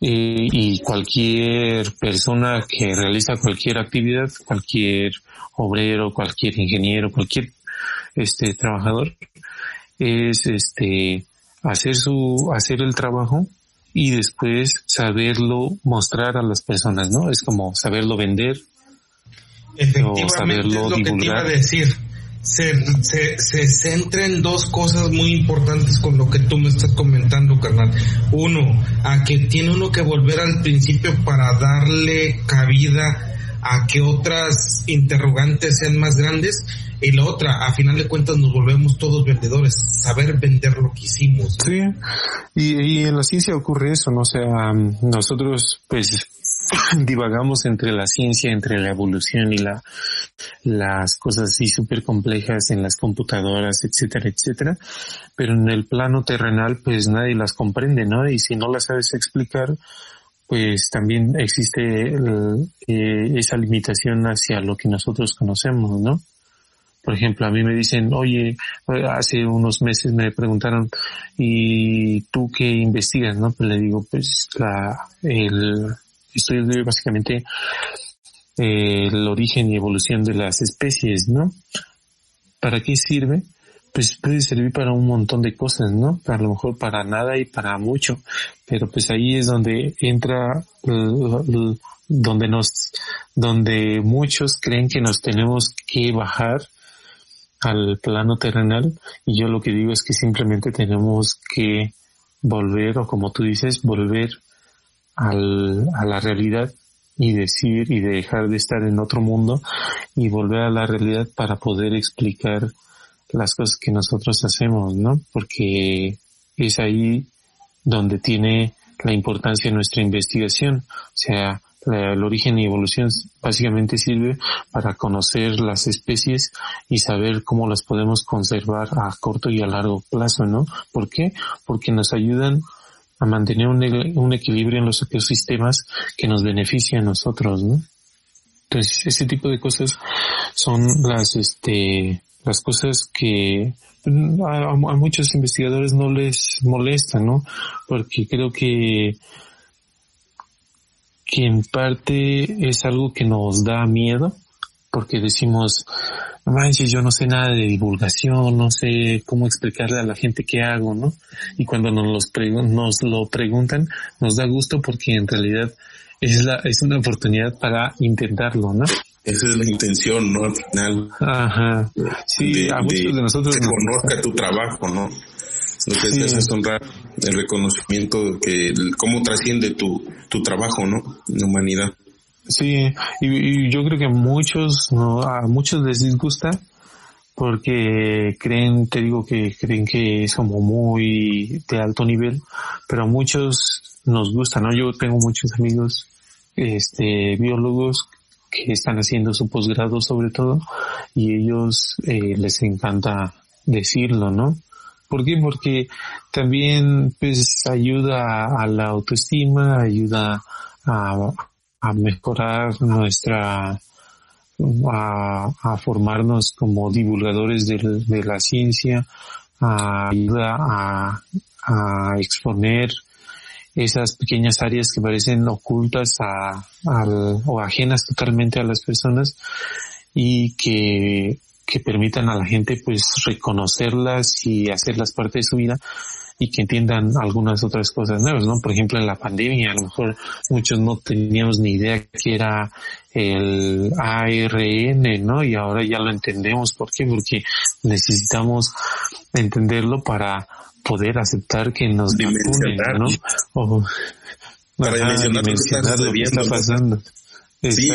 eh, y cualquier persona que realiza cualquier actividad, cualquier obrero, cualquier ingeniero, cualquier este trabajador, es este hacer su, hacer el trabajo y después saberlo mostrar a las personas, ¿no? Es como saberlo vender, Efectivamente, es lo que te iba a decir. Se, se, se centra en dos cosas muy importantes con lo que tú me estás comentando, carnal. Uno, a que tiene uno que volver al principio para darle cabida a que otras interrogantes sean más grandes. Y la otra, a final de cuentas nos volvemos todos vendedores, saber vender lo que hicimos. Sí, y, y en la ciencia ocurre eso, ¿no? O sea, nosotros pues divagamos entre la ciencia, entre la evolución y la, las cosas así súper complejas en las computadoras, etcétera, etcétera. Pero en el plano terrenal, pues nadie las comprende, ¿no? Y si no las sabes explicar, pues también existe eh, esa limitación hacia lo que nosotros conocemos, ¿no? Por ejemplo, a mí me dicen, oye, hace unos meses me preguntaron, ¿y tú qué investigas? ¿No? Pues le digo, pues la, el, estudio básicamente eh, el origen y evolución de las especies, ¿no? ¿Para qué sirve? Pues puede servir para un montón de cosas, ¿no? A lo mejor para nada y para mucho, pero pues ahí es donde entra, donde nos, donde muchos creen que nos tenemos que bajar al plano terrenal y yo lo que digo es que simplemente tenemos que volver o como tú dices, volver al, a la realidad y decir y dejar de estar en otro mundo y volver a la realidad para poder explicar las cosas que nosotros hacemos, ¿no? Porque es ahí donde tiene la importancia nuestra investigación. O sea, el origen y evolución básicamente sirve para conocer las especies y saber cómo las podemos conservar a corto y a largo plazo, ¿no? ¿Por qué? Porque nos ayudan a mantener un, equilibrio en los ecosistemas que nos beneficia a nosotros, ¿no? Entonces, ese tipo de cosas son las, este, las cosas que a, muchos investigadores no les molesta, ¿no? Porque creo que, que en parte es algo que nos da miedo, porque decimos, manches, yo no sé nada de divulgación, no sé cómo explicarle a la gente qué hago, ¿no? Y cuando nos, los nos lo preguntan, nos da gusto porque en realidad es, la, es una oportunidad para intentarlo, ¿no? Esa es la intención, ¿no? Al final. Ajá. Sí, a muchos de, nosotros. Que conozca tu trabajo, ¿no? Lo que sí. es honrar el reconocimiento que, cómo trasciende tu, tu trabajo, ¿no? En la humanidad. Sí, y, yo creo que muchos, no, a muchos les disgusta porque creen, te digo que creen que es como muy de alto nivel, pero a muchos nos gusta, ¿no? Yo tengo muchos amigos, este, biólogos que están haciendo su posgrado sobre todo y ellos eh, les encanta decirlo, ¿no? ¿Por qué? Porque también pues ayuda a la autoestima, ayuda a, a mejorar nuestra, a, a formarnos como divulgadores de, de, la ciencia, ayuda a, a exponer esas pequeñas áreas que parecen ocultas a, o ajenas totalmente a las personas y que, que permitan a la gente pues reconocerlas y hacerlas parte de su vida y que entiendan algunas otras cosas nuevas, ¿no? Por ejemplo, en la pandemia, a lo mejor muchos no teníamos ni idea que era el ARN, ¿no? Y ahora ya lo entendemos. ¿Por qué? Porque necesitamos entenderlo para poder aceptar que nos vacunen, ¿no? O, para dimensionar, lo que está pasando. Sí,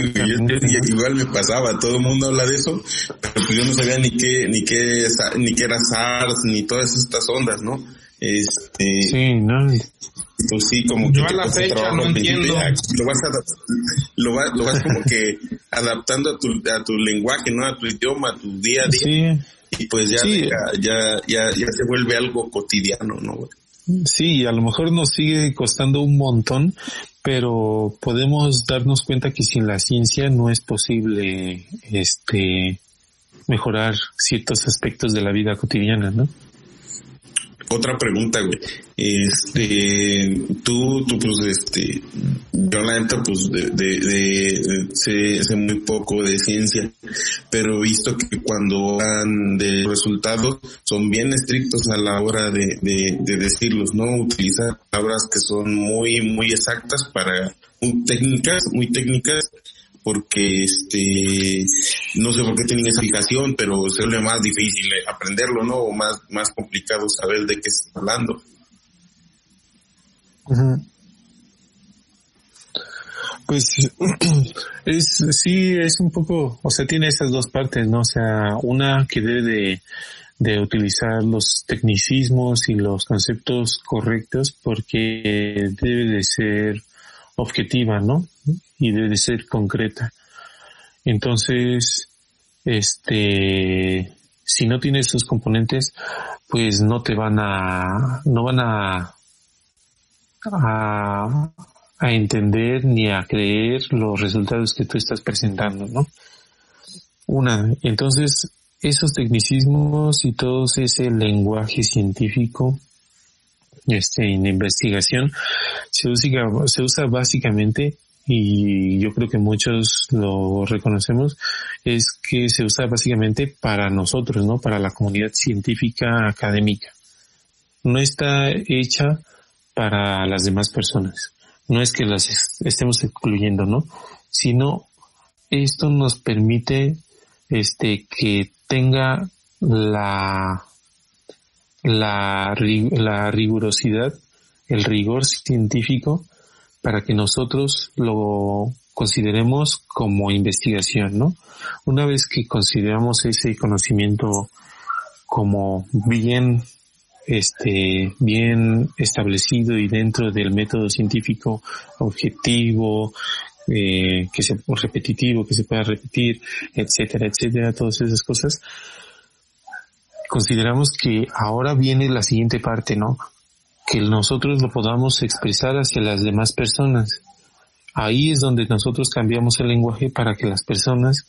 igual me pasaba, todo el mundo habla de eso, pero pues yo no sabía ni qué, ni qué, ni qué era SARS, ni todas estas ondas, ¿no? Este, sí, no. Pues sí, como yo a la fecha no entiendo. Lo vas, lo, vas, lo vas como que adaptando a tu, a tu lenguaje, ¿no? A tu idioma, a tu día a día. Sí. Y pues ya, ya, ya, ya, se vuelve algo cotidiano, ¿no? Sí, a lo mejor nos sigue costando un montón, pero podemos darnos cuenta que sin la ciencia no es posible, este, mejorar ciertos aspectos de la vida cotidiana, ¿no? Otra pregunta, güey. Este, tú, tú, pues, este, yo la neta, pues, de, de, de, sé, sé, muy poco de ciencia, pero he visto que cuando dan de resultados son bien estrictos a la hora de, de, de decirlos, ¿no? Utilizar palabras que son muy, muy exactas para, técnicas, muy técnicas porque este no sé por qué tienen esa fijación, pero se vuelve más difícil aprenderlo, ¿no? O más, más complicado saber de qué está hablando. Pues es sí es un poco, o sea, tiene esas dos partes, ¿no? O sea, una que debe de, de utilizar los tecnicismos y los conceptos correctos porque debe de ser objetiva, ¿no? Y debe ser concreta. Entonces, este, si no tienes esos componentes, pues no te van a, no van a, a, entender ni a creer los resultados que tú estás presentando, ¿no? Una, entonces, esos tecnicismos y todo ese lenguaje científico, este, en investigación, se usa, se usa básicamente y yo creo que muchos lo reconocemos, es que se usa básicamente para nosotros, ¿no? Para la comunidad científica académica. No está hecha para las demás personas. No es que las estemos excluyendo, ¿no? Sino esto nos permite este que tenga la la, la rigurosidad, el rigor científico para que nosotros lo consideremos como investigación, ¿no? Una vez que consideramos ese conocimiento como bien este bien establecido y dentro del método científico objetivo eh, que sea repetitivo que se pueda repetir etcétera etcétera todas esas cosas consideramos que ahora viene la siguiente parte no que nosotros lo podamos expresar hacia las demás personas. Ahí es donde nosotros cambiamos el lenguaje para que las personas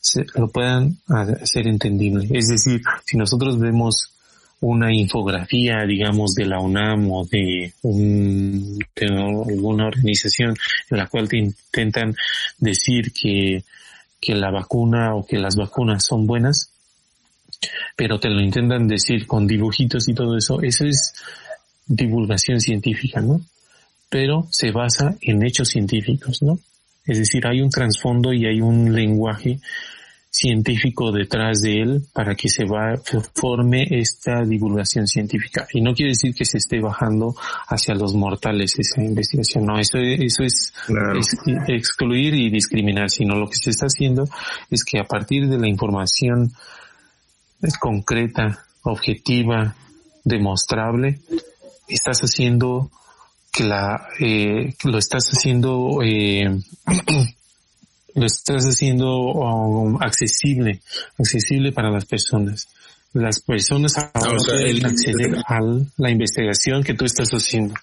se, lo puedan hacer entendible. Es decir, si nosotros vemos una infografía, digamos, de la UNAM o de, un, de alguna organización en la cual te intentan decir que, que la vacuna o que las vacunas son buenas, pero te lo intentan decir con dibujitos y todo eso, eso es divulgación científica, ¿no? Pero se basa en hechos científicos, ¿no? Es decir, hay un trasfondo y hay un lenguaje científico detrás de él para que se va, forme esta divulgación científica. Y no quiere decir que se esté bajando hacia los mortales esa investigación. No, eso, eso es, es excluir y discriminar, sino lo que se está haciendo es que a partir de la información concreta, objetiva, demostrable, estás haciendo que la eh, lo estás haciendo eh, lo estás haciendo um, accesible accesible para las personas. Las personas ahora pueden acceder a la investigación que tú estás haciendo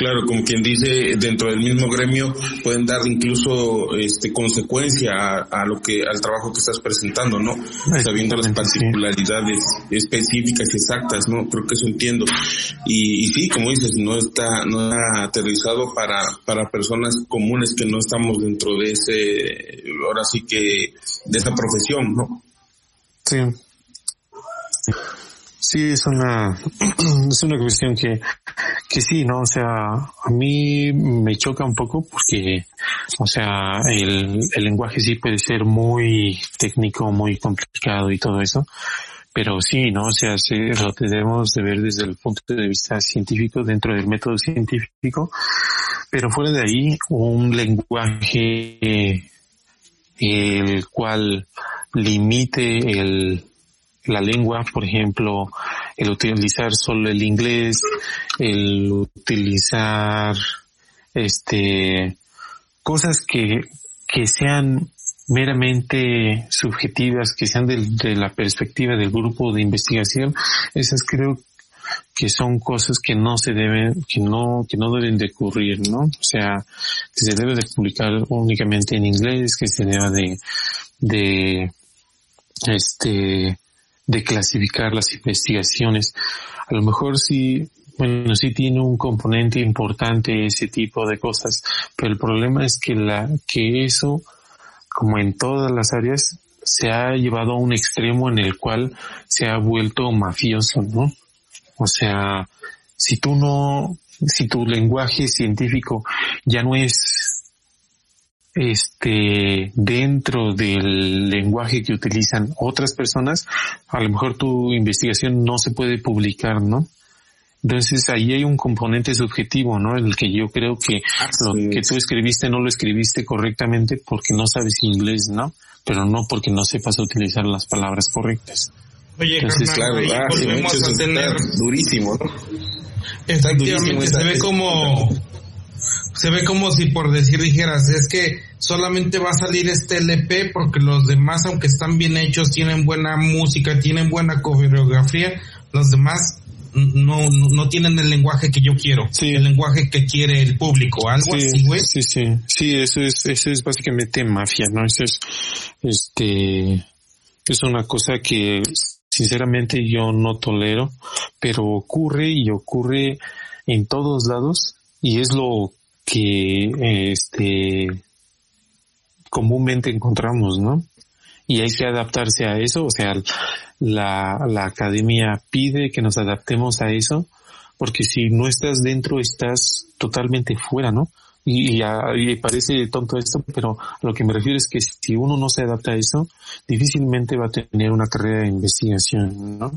Claro, como quien dice, dentro del mismo gremio pueden dar incluso este consecuencia a, lo que al trabajo que estás presentando, ¿no? Sabiendo las particularidades específicas y exactas, ¿no? Creo que eso entiendo. Y, y, sí, como dices, no está no está aterrizado para para personas comunes que no estamos dentro de ese ahora sí que de esa profesión, ¿no? Sí. Sí, es una, es una cuestión que, que sí, ¿no? O sea, a mí me choca un poco porque, o sea, el, el lenguaje sí puede ser muy técnico, muy complicado y todo eso, pero sí, ¿no? O sea, sí, lo debemos de ver desde el punto de vista científico, dentro del método científico, pero fuera de ahí, un lenguaje el cual limite el, la lengua, por ejemplo, el utilizar solo el inglés, el utilizar este cosas que, que sean meramente subjetivas, que sean de, la perspectiva del grupo de investigación, esas creo que son cosas que no se deben, que no, que no deben de ocurrir, ¿no? O sea, que se debe de publicar únicamente en inglés, que se deba de, de, este, de clasificar las investigaciones. A lo mejor sí, bueno, sí tiene un componente importante ese tipo de cosas, pero el problema es que la, que eso, como en todas las áreas, se ha llevado a un extremo en el cual se ha vuelto mafioso, ¿no? O sea, si tú no, si tu lenguaje científico ya no es este dentro del lenguaje que utilizan otras personas, a lo mejor tu investigación no se puede publicar, ¿no? Entonces ahí hay un componente subjetivo, ¿no? En el que yo creo que lo que tú escribiste no lo escribiste correctamente porque no sabes inglés, ¿no? Pero no porque no sepas utilizar las palabras correctas. Oye, Entonces, claro, ah, volvemos a tener durísimo, ¿no? Efectivamente, se ve como se ve como si por decir dijeras, es que solamente va a salir este LP porque los demás, aunque están bien hechos, tienen buena música, tienen buena coreografía, los demás no, no, tienen el lenguaje que yo quiero, sí. el lenguaje que quiere el público, algo así, güey. Sí, sí, sí, eso es, eso es básicamente mafia, ¿no? Eso es, este, es una cosa que sinceramente yo no tolero, pero ocurre y ocurre en todos lados y es lo que este comúnmente encontramos, ¿no? Y hay que adaptarse a eso, o sea, la, la academia pide que nos adaptemos a eso, porque si no estás dentro, estás totalmente fuera, ¿no? Y, y, parece tonto esto, pero lo que me refiero es que si uno no se adapta a eso, difícilmente va a tener una carrera de investigación, ¿no?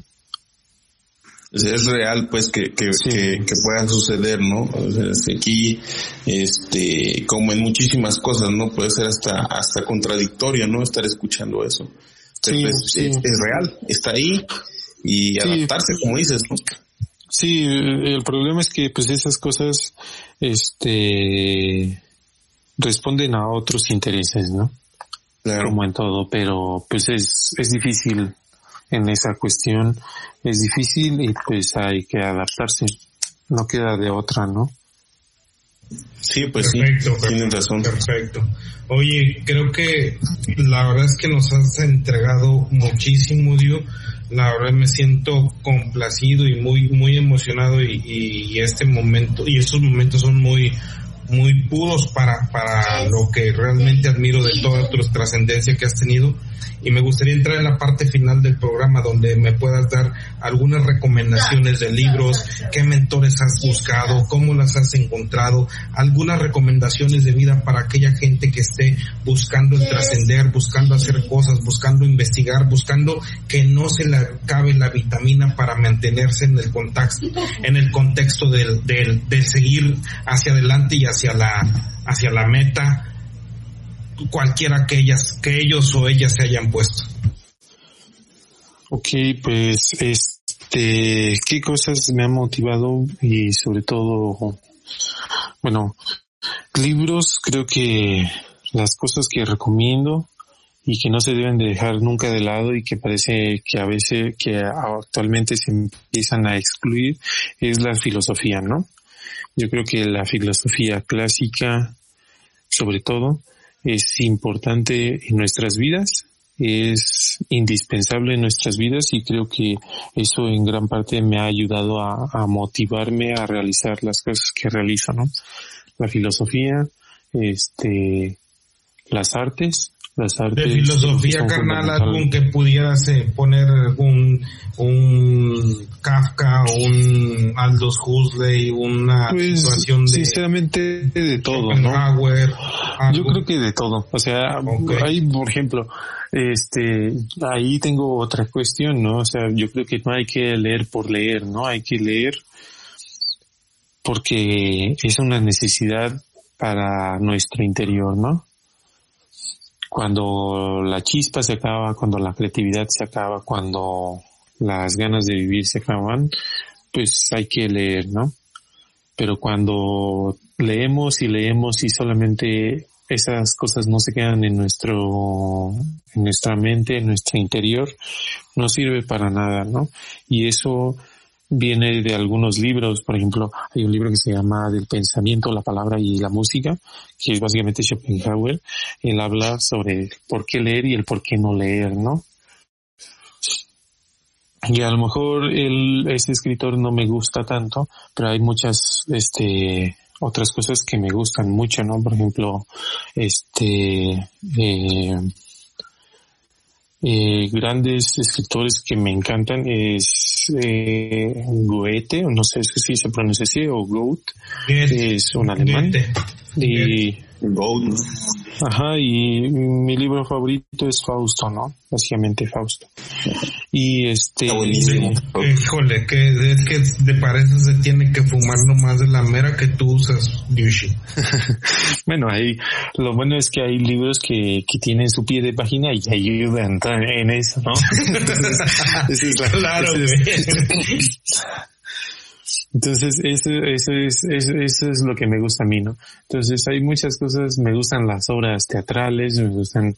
Es real pues que, que, que, pueda suceder, ¿no? O sea, aquí, este, como en muchísimas cosas, ¿no? Puede ser hasta, hasta contradictorio, ¿no? Estar escuchando eso. Sí, pues, Es, real, está ahí y adaptarse, como dices, ¿no? Sí, el problema es que pues esas cosas, este, responden a otros intereses, ¿no? Claro. Como en todo, pero pues es, es difícil en esa cuestión es difícil y pues hay que adaptarse. No queda de otra, ¿no? Sí, pues perfecto, sí, tienes razón. Perfecto. Oye, creo que la verdad es que nos has entregado muchísimo, Dio. La verdad me siento complacido y muy, muy emocionado y, y este momento, y estos momentos son muy, muy puros para, para lo que realmente admiro de toda tu trascendencia que has tenido y me gustaría entrar en la parte final del programa donde me puedas dar algunas recomendaciones de libros, qué mentores has buscado, cómo las has encontrado, algunas recomendaciones de vida para aquella gente que esté buscando el trascender, buscando hacer cosas, buscando investigar, buscando que no se le acabe la vitamina para mantenerse en el contexto, en el contexto del, del, del seguir hacia adelante y hacia la, hacia la meta cualquiera que ellas, que ellos o ellas se hayan puesto. Ok, pues este, ¿qué cosas me han motivado y sobre todo, bueno, libros, creo que las cosas que recomiendo y que no se deben de dejar nunca de lado y que parece que a veces, que actualmente se empiezan a excluir, es la filosofía, ¿no? Yo creo que la filosofía clásica, sobre todo, es importante en nuestras vidas, es indispensable en nuestras vidas y creo que eso en gran parte me ha ayudado a, motivarme a realizar las cosas que realizo, ¿no? La filosofía, este, las artes, las artes. De filosofía carnal, algún que pudieras eh, poner un, un Kafka, un Aldous Huxley, una pues, situación de... Sinceramente de todo, ¿no? Yo creo que de todo. O sea, hay, por ejemplo, este, ahí tengo otra cuestión, ¿no? O sea, yo creo que no hay que leer por leer, ¿no? Hay que leer porque es una necesidad para nuestro interior, ¿no? Cuando la chispa se acaba, cuando la creatividad se acaba, cuando las ganas de vivir se acaban, pues hay que leer, ¿no? Pero cuando leemos y leemos y solamente esas cosas no se quedan en nuestro, en nuestra mente, en nuestro interior, no sirve para nada, ¿no? Y eso viene de algunos libros, por ejemplo, hay un libro que se llama Del pensamiento, la palabra y la música, que es básicamente Schopenhauer. Él habla sobre por qué leer y el por qué no leer, ¿no? Y a lo mejor el, ese escritor no me gusta tanto, pero hay muchas, este, otras cosas que me gustan mucho, ¿no? Por ejemplo, este, eh, eh, grandes escritores que me encantan es eh, Goethe, no sé si se pronuncia así, o Goethe, es un alemán. Y, Ajá, y mi libro favorito es Fausto, ¿no? Básicamente Fausto. Y este... Híjole, que es que de parece se tiene que fumar nomás de la mera que tú usas, Yushi. bueno, ahí, lo bueno es que hay libros que, que tienen su pie de página y ayudan en eso, ¿no? claro, entonces, eso, eso, es, eso, eso, es lo que me gusta a mí, ¿no? Entonces, hay muchas cosas, me gustan las obras teatrales, me gustan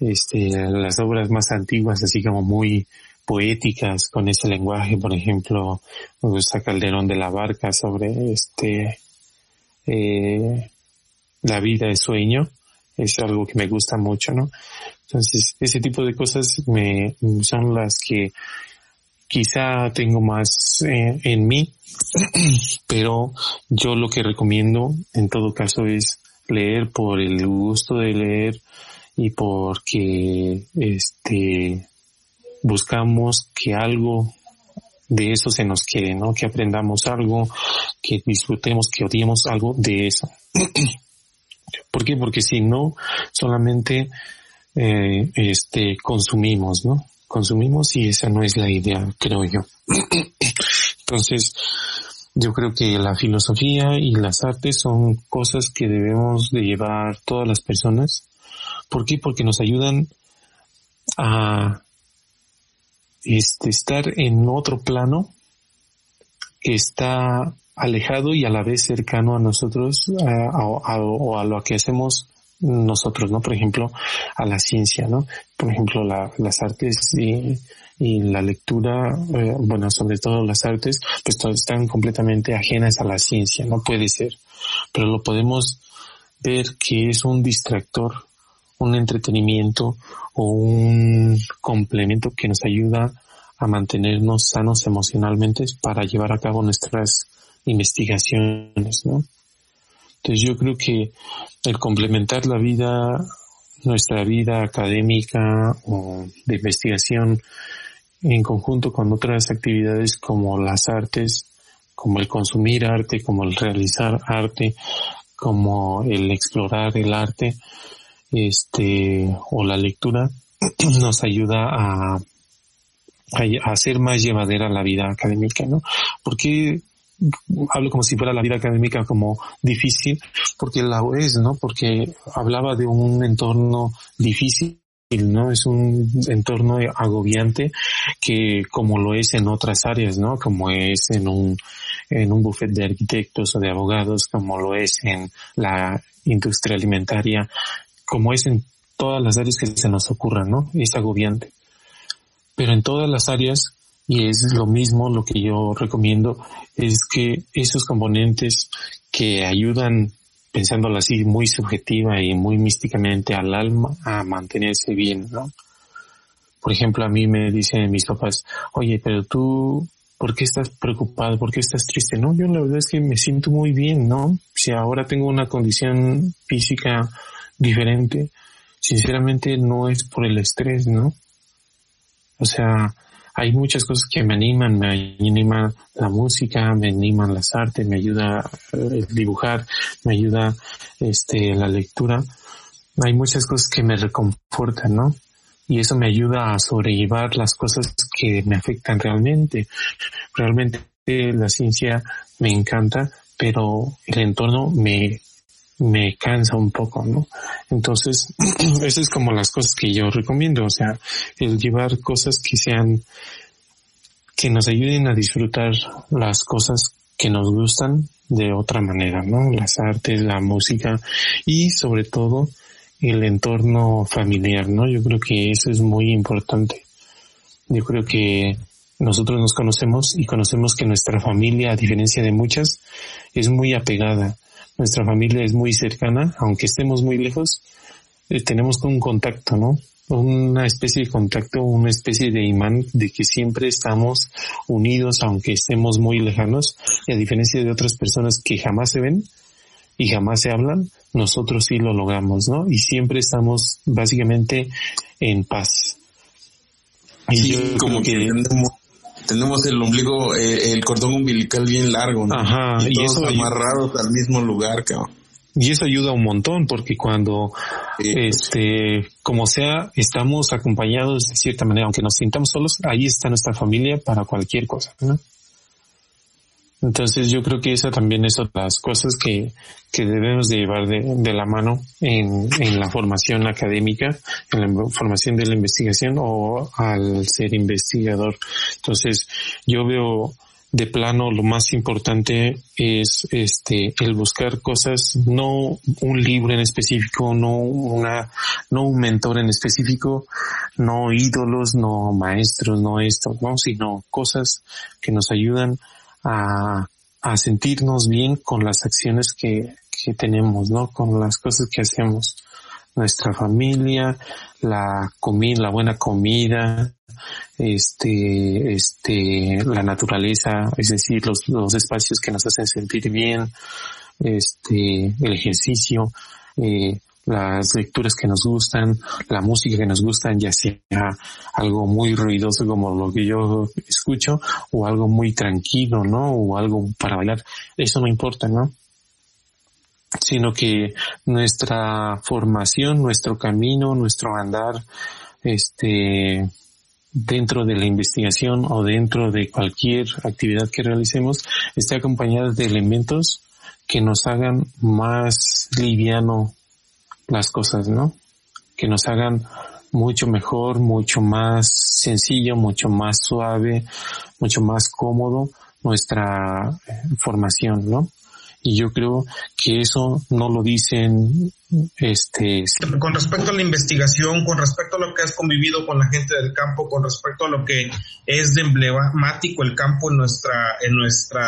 este, las obras más antiguas, así como muy poéticas con ese lenguaje, por ejemplo, me gusta Calderón de la Barca sobre este, eh, la vida de sueño, es algo que me gusta mucho, ¿no? Entonces, ese tipo de cosas me, son las que quizá tengo más eh, en mí, pero yo lo que recomiendo en todo caso es leer por el gusto de leer y porque este buscamos que algo de eso se nos quede, ¿no? Que aprendamos algo, que disfrutemos, que odiemos algo de eso. ¿Por qué? Porque si no, solamente eh, este consumimos, ¿no? Consumimos y esa no es la idea, creo yo. Entonces, yo creo que la filosofía y las artes son cosas que debemos de llevar todas las personas. ¿Por qué? Porque nos ayudan a este, estar en otro plano que está alejado y a la vez cercano a nosotros o a lo que hacemos nosotros, ¿no? Por ejemplo, a la ciencia, ¿no? Por ejemplo, las artes y, la lectura, eh, bueno, sobre todo las artes, pues están completamente ajenas a la ciencia, no puede ser. Pero lo podemos ver que es un distractor, un entretenimiento o un complemento que nos ayuda a mantenernos sanos emocionalmente para llevar a cabo nuestras investigaciones, ¿no? Entonces yo creo que el complementar la vida, nuestra vida académica o de investigación en conjunto con otras actividades como las artes, como el consumir arte, como el realizar arte, como el explorar el arte, este, o la lectura, nos ayuda a, hacer más llevadera la vida académica, ¿no? Porque hablo como si fuera la vida académica como difícil, porque la es, ¿no? Porque hablaba de un entorno difícil, ¿no? Es un entorno agobiante que como lo es en otras áreas, ¿no? Como es en un, en un buffet de arquitectos o de abogados, como lo es en la industria alimentaria, como es en todas las áreas que se nos ocurran, ¿no? Es agobiante. Pero en todas las áreas y es lo mismo lo que yo recomiendo es que esos componentes que ayudan pensándolo así muy subjetiva y muy místicamente al alma a mantenerse bien, ¿no? Por ejemplo, a mí me dicen mis papás, oye, pero tú, ¿por qué estás preocupado? ¿Por qué estás triste? No, yo la verdad es que me siento muy bien, ¿no? Si ahora tengo una condición física diferente, sinceramente no es por el estrés, ¿no? O sea, hay muchas cosas que me animan, me anima la música, me animan las artes, me ayuda el eh, dibujar, me ayuda este la lectura. Hay muchas cosas que me reconfortan, ¿no? Y eso me ayuda a sobrellevar las cosas que me afectan realmente. Realmente la ciencia me encanta, pero el entorno me me cansa un poco, ¿no? Entonces, esas es como las cosas que yo recomiendo, o sea, el llevar cosas que sean, que nos ayuden a disfrutar las cosas que nos gustan de otra manera, ¿no? Las artes, la música y sobre todo el entorno familiar, ¿no? Yo creo que eso es muy importante. Yo creo que nosotros nos conocemos y conocemos que nuestra familia, a diferencia de muchas, es muy apegada nuestra familia es muy cercana, aunque estemos muy lejos, eh, tenemos un contacto, ¿no? Una especie de contacto, una especie de imán de que siempre estamos unidos aunque estemos muy lejanos y a diferencia de otras personas que jamás se ven y jamás se hablan, nosotros sí lo logramos, ¿no? Y siempre estamos básicamente en paz. Y como que tenemos el ombligo, eh, el cordón umbilical bien largo, ¿no? Ajá, y, eso amarrados al mismo lugar, cabrón. Y eso ayuda un montón porque cuando, este, como sea, estamos acompañados de cierta manera, aunque nos sintamos solos, ahí está nuestra familia para cualquier cosa, ¿no? Entonces yo creo que esa también es otra de las cosas que, que debemos de llevar de, de la mano en, en, la formación académica, en la formación de la investigación o al ser investigador. Entonces yo veo de plano lo más importante es este el buscar cosas no un libro en específico no una no un mentor en específico no ídolos no maestros no esto no sino cosas que nos ayudan a, a sentirnos bien con las acciones que, que tenemos, ¿no? Con las cosas que hacemos. Nuestra familia, la comida, la buena comida, este, este, la naturaleza, es decir, los, espacios que nos hacen sentir bien, este, el ejercicio, eh, las lecturas que nos gustan, la música que nos gustan, ya sea algo muy ruidoso como lo que yo escucho o algo muy tranquilo, ¿no? O algo para bailar. Eso no importa, ¿no? Sino que nuestra formación, nuestro camino, nuestro andar, este, dentro de la investigación o dentro de cualquier actividad que realicemos, esté acompañada de elementos que nos hagan más liviano las cosas, ¿no? Que nos hagan mucho mejor, mucho más sencillo, mucho más suave, mucho más cómodo nuestra eh, formación, ¿no? Y yo creo que eso no lo dicen, este... Con respecto a la investigación, con respecto a lo que has convivido con la gente del campo, con respecto a lo que es de emblemático el campo en nuestra, en nuestra,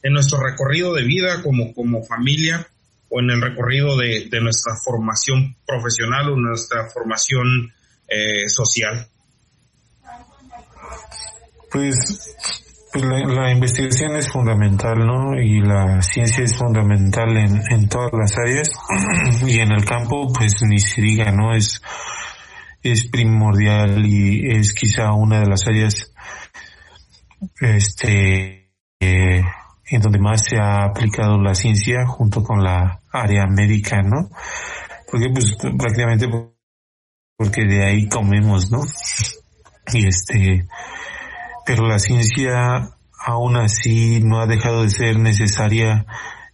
en nuestro recorrido de vida como, como familia, o en el recorrido de, nuestra formación profesional o nuestra formación eh, social? Pues, pues la, investigación es fundamental, ¿no? Y la ciencia es fundamental en, en todas las áreas y en el campo, pues ni se diga, ¿no? Es, es primordial y es quizá una de las áreas, este, eh, en donde más se ha aplicado la ciencia junto con la área médica, ¿no? Porque pues prácticamente porque de ahí comemos, ¿no? Y este, pero la ciencia aún así no ha dejado de ser necesaria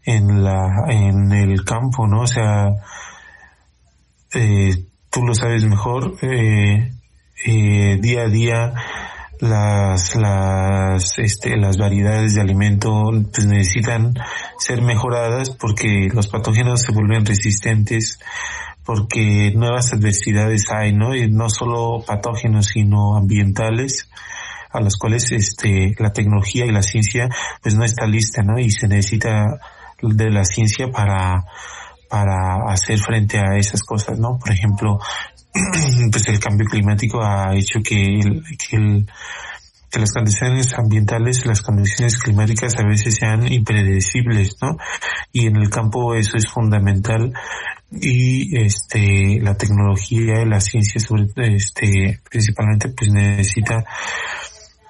en la, en el campo, ¿no? O sea, eh, tú lo sabes mejor, eh, eh, día a día las las este las variedades de alimento pues necesitan ser mejoradas porque los patógenos se vuelven resistentes porque nuevas adversidades hay no y no solo patógenos sino ambientales a las cuales este la tecnología y la ciencia pues no está lista, ¿no? Y se necesita de la ciencia para para hacer frente a esas cosas, ¿no? Por ejemplo, pues el cambio climático ha hecho que el, que el que las condiciones ambientales, las condiciones climáticas a veces sean impredecibles, ¿no? Y en el campo eso es fundamental y este la tecnología y la ciencia sobre este principalmente pues necesita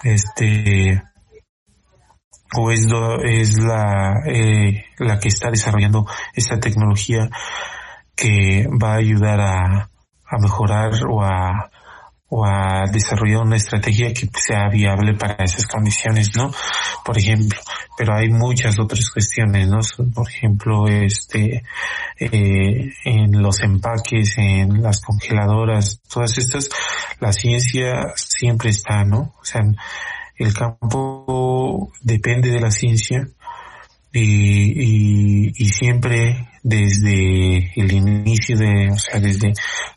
este o es es la eh, la que está desarrollando esta tecnología que va a ayudar a, a mejorar o a o a desarrollar una estrategia que sea viable para esas condiciones, ¿no? Por ejemplo, pero hay muchas otras cuestiones, ¿no? Por ejemplo, este, eh, en los empaques, en las congeladoras, todas estas, la ciencia siempre está, ¿no? O sea, el campo depende de la ciencia y, y, y siempre desde el inicio de, o sea, desde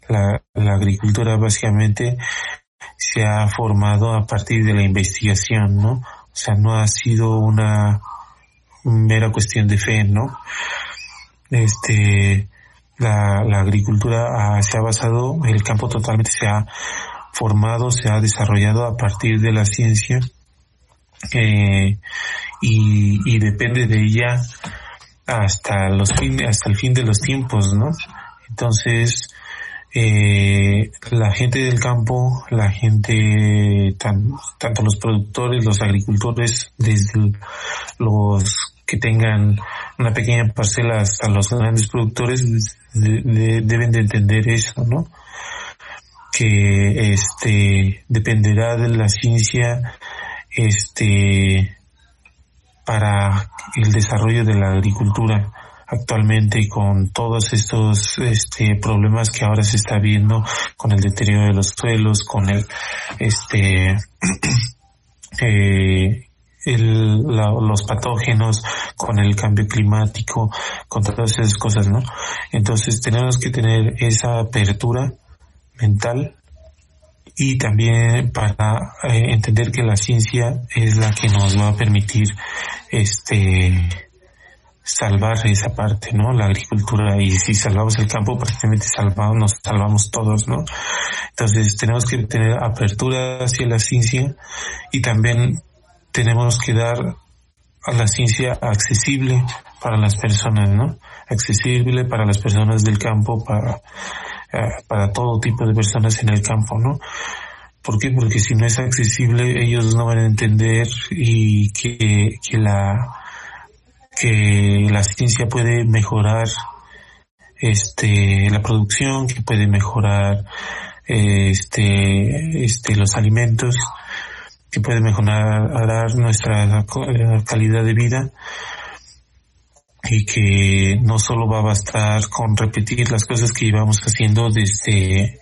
la, agricultura básicamente se ha formado a partir de la investigación, ¿no? O sea, no ha sido una mera cuestión de fe, ¿no? Este, la, la agricultura se ha basado, el campo totalmente se ha formado, se ha desarrollado a partir de la ciencia eh, y, y depende de ella hasta los fin, hasta el fin de los tiempos, ¿no? Entonces, eh, la gente del campo, la gente, tanto los productores, los agricultores, desde los que tengan una pequeña parcela hasta los grandes productores, deben de entender eso, ¿no? Que este dependerá de la ciencia, este, para el desarrollo de la agricultura actualmente con todos estos este problemas que ahora se está viendo con el deterioro de los suelos con el este eh, el, los patógenos, con el cambio climático, con todas esas cosas, ¿no? Entonces tenemos que tener esa apertura mental y también para eh, entender que la ciencia es la que nos va a permitir este salvar esa parte, ¿no? La agricultura y si salvamos el campo prácticamente salvamos, nos salvamos todos, ¿no? Entonces tenemos que tener apertura hacia la ciencia y también tenemos que dar a la ciencia accesible para las personas, ¿no? Accesible para las personas del campo, para eh, para todo tipo de personas en el campo, ¿no? ¿Por qué? Porque si no es accesible, ellos no van a entender y que, que la, que la ciencia puede mejorar este, la producción, que puede mejorar este, este, los alimentos, que puede mejorar nuestra calidad de vida y que no solo va a bastar con repetir las cosas que íbamos haciendo desde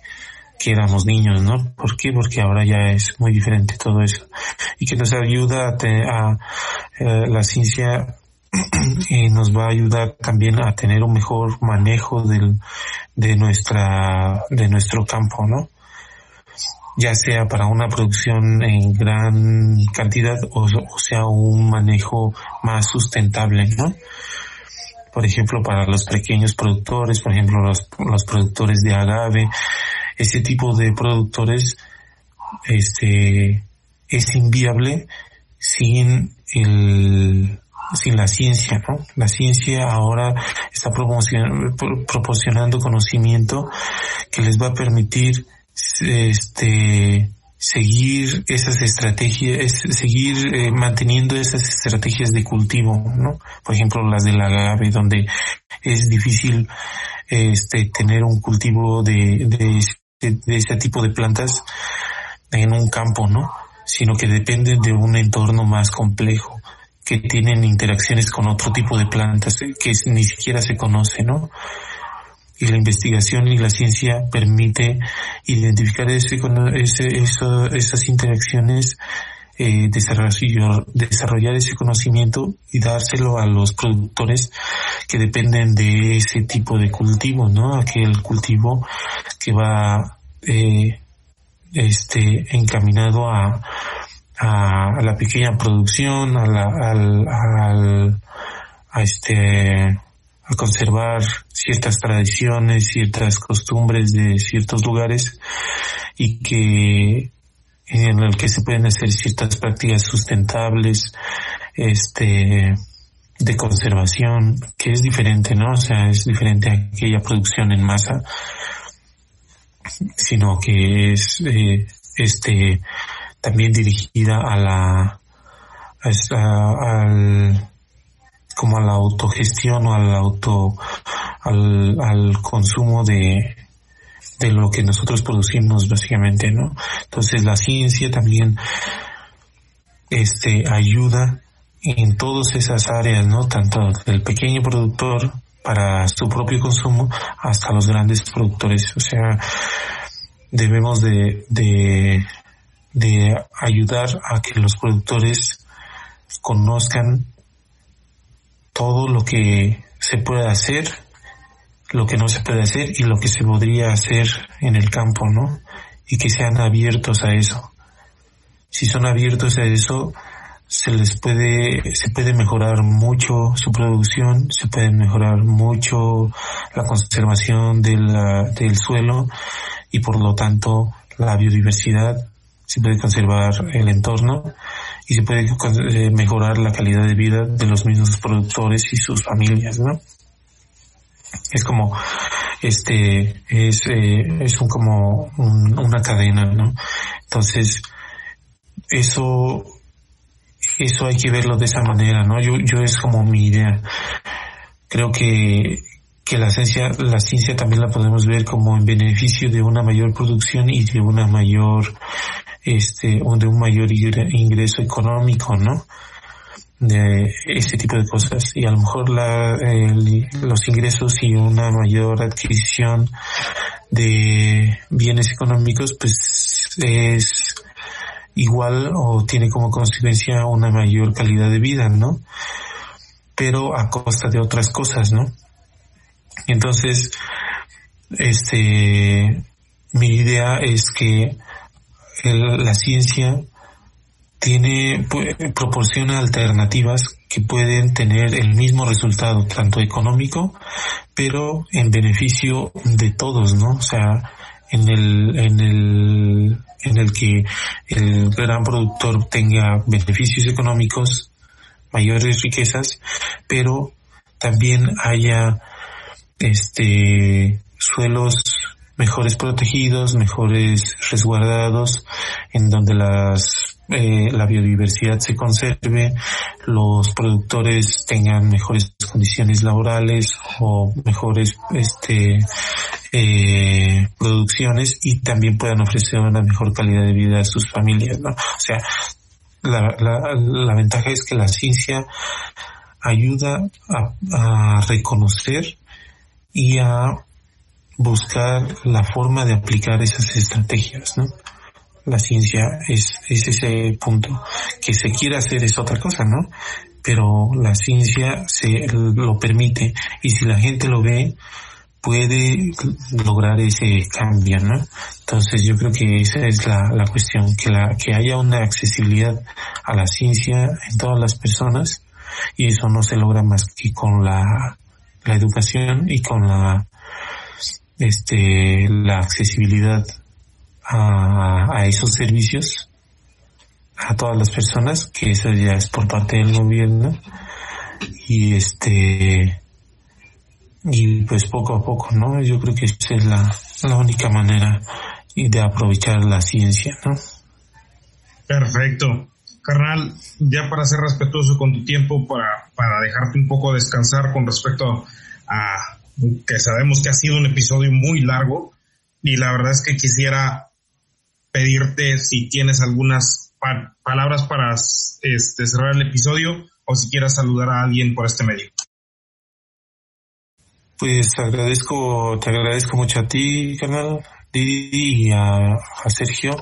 que éramos niños, ¿no? ¿Por qué? Porque ahora ya es muy diferente todo eso. Y que nos ayuda a, a eh, la ciencia y nos va a ayudar también a tener un mejor manejo del, de nuestra, de nuestro campo, ¿no? Ya sea para una producción en gran cantidad o sea un manejo más sustentable, ¿no? Por ejemplo, para los pequeños productores, por ejemplo, los, los productores de agave, ese tipo de productores, este, es inviable sin el, sin la ciencia, ¿no? La ciencia ahora está proporcionando conocimiento que les va a permitir, este, seguir esas estrategias, seguir eh, manteniendo esas estrategias de cultivo, ¿no? Por ejemplo, las del agave, donde es difícil este, tener un cultivo de, de, tipo de plantas en un campo, ¿no? Sino que dependen de un entorno más complejo, que tienen interacciones con otro tipo de plantas que ni siquiera se conoce, ¿no? Y la investigación y la ciencia permite identificar ese, ese, eso, esas interacciones, eh, desarrollar, desarrollar ese conocimiento y dárselo a los productores que dependen de ese tipo de cultivo, ¿no? Aquel cultivo que va eh, este encaminado a, a, la pequeña producción, a la, al, al, a este, a conservar ciertas tradiciones, ciertas costumbres de ciertos lugares y que en el que se pueden hacer ciertas prácticas sustentables, este, de conservación, que es diferente, ¿no? O sea, es diferente a aquella producción en masa, sino que es, eh, este, también dirigida a la, a, al, como a la autogestión o al auto, al, al consumo de, de lo que nosotros producimos básicamente, ¿no? Entonces la ciencia también, este, ayuda en todas esas áreas, ¿no? Tanto del pequeño productor para su propio consumo hasta los grandes productores. O sea, debemos de, de, de ayudar a que los productores conozcan todo lo que se puede hacer, lo que no se puede hacer y lo que se podría hacer en el campo, ¿no? Y que sean abiertos a eso. Si son abiertos a eso, se les puede, se puede mejorar mucho su producción, se puede mejorar mucho la conservación del, suelo y por lo tanto la biodiversidad, se puede conservar el entorno y se puede eh, mejorar la calidad de vida de los mismos productores y sus familias, ¿no? Es como, este, es, eh, es un, como una cadena, ¿no? Entonces, eso, eso hay que verlo de esa manera, ¿no? Yo, yo es como mi idea. Creo que, que la ciencia, la ciencia también la podemos ver como en beneficio de una mayor producción y de una mayor este, de un mayor ingreso económico, ¿no? De ese tipo de cosas. Y a lo mejor la, los ingresos y una mayor adquisición de bienes económicos, pues es igual o tiene como consecuencia una mayor calidad de vida, ¿no? Pero a costa de otras cosas, ¿no? Entonces, este, mi idea es que la ciencia tiene, proporciona alternativas que pueden tener el mismo resultado, tanto económico, pero en beneficio de todos, ¿no? O sea, en el, en el, en el que el gran productor tenga beneficios económicos, mayores riquezas, pero también haya, este, suelos mejores protegidos, mejores resguardados, en donde las eh, la biodiversidad se conserve, los productores tengan mejores condiciones laborales o mejores este eh, producciones y también puedan ofrecer una mejor calidad de vida a sus familias, ¿no? O sea, la, la, la ventaja es que la ciencia ayuda a, a reconocer y a buscar la forma de aplicar esas estrategias, ¿no? La ciencia es, es ese punto. Que se quiera hacer es otra cosa, ¿no? Pero la ciencia se lo permite y si la gente lo ve, puede lograr ese cambio, ¿no? Entonces yo creo que esa es la, cuestión, que la, que haya una accesibilidad a la ciencia en todas las personas y eso no se logra más que con la educación y con la este, la accesibilidad a, a esos servicios a todas las personas, que eso ya es por parte del gobierno, y este, y pues poco a poco, ¿no? Yo creo que esa es la, la única manera de aprovechar la ciencia, ¿no? Perfecto. Carnal, ya para ser respetuoso con tu tiempo, para, para dejarte un poco descansar con respecto a que sabemos que ha sido un episodio muy largo y la verdad es que quisiera pedirte si tienes algunas palabras para este, cerrar el episodio o si quieras saludar a alguien por este medio. Pues agradezco, te agradezco mucho a ti, canal y a Sergio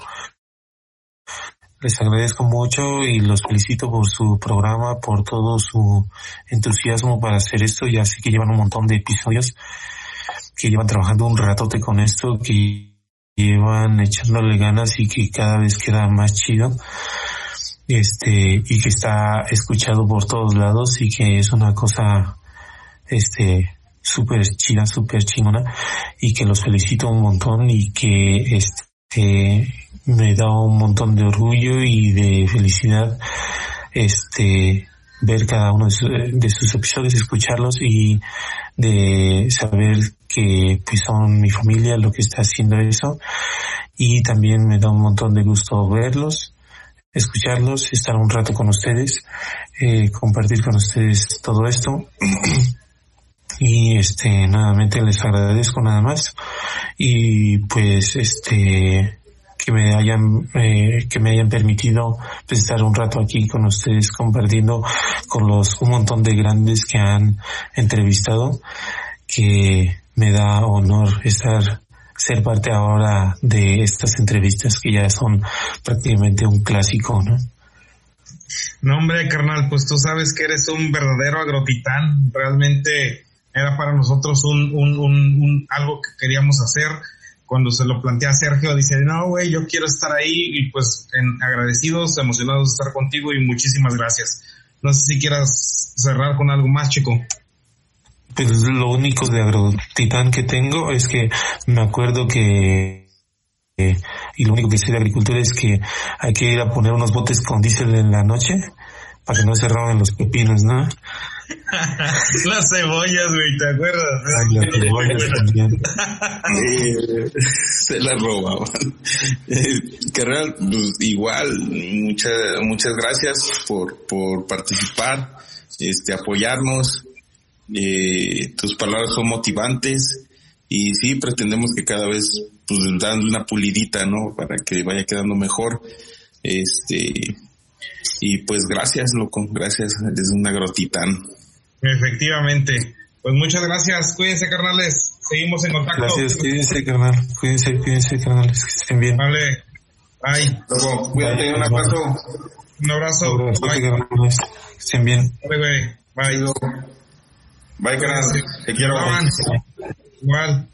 les agradezco mucho y los felicito por su programa, por todo su entusiasmo para hacer esto. Ya sé que llevan un montón de episodios, que llevan trabajando un ratote con esto, que llevan echándole ganas y que cada vez queda más chido. este, y que está escuchado por todos lados y que es una cosa, este, súper chida, súper chingona y que los felicito un montón y que este me da un montón de orgullo y de felicidad este ver cada uno de, sus episodios, escucharlos y de saber que pues son mi familia lo que está haciendo eso. Y también me da un montón de gusto verlos, escucharlos, estar un rato con ustedes, eh, compartir con ustedes todo esto. Y este nuevamente les agradezco nada más. Y pues este que me hayan eh, que me hayan permitido pues, estar un rato aquí con ustedes compartiendo con los un montón de grandes que han entrevistado que me da honor estar ser parte ahora de estas entrevistas que ya son prácticamente un clásico, ¿no? No, hombre, carnal, pues tú sabes que eres un verdadero agrotitán. Realmente era para nosotros un, un, un, algo que queríamos hacer. Cuando se lo plantea Sergio, dice, no, güey, yo quiero estar ahí y pues en, agradecidos, emocionados de estar contigo y muchísimas gracias. No sé si quieras cerrar con algo más, chico. Pues lo único de agrotitán que tengo es que me acuerdo que y lo único que sé de agricultura es que hay que ir a poner unos botes con diésel en la noche para que no se roben los pepinos, ¿no? las cebollas, güey, ¿te acuerdas? las cebollas también. se las robaban. Eh, real, pues, igual, muchas, muchas gracias por, por participar, este, apoyarnos. Eh, tus palabras son motivantes y sí pretendemos que cada vez pues dan una pulidita, ¿no? Para que vaya quedando mejor. Este, y pues gracias, loco, gracias, es un agrotitán. Efectivamente. Pues muchas gracias, cuídense carnales, seguimos en contacto. Gracias, cuídense carnal, cuídense, cuídense carnales, que estén bien. Vale, bye. Loco, cuídate, un abrazo. Un abrazo. bye. Carnales, que estén bien. Bye, bye. Bye. Bye, carnal, te quiero. Igual.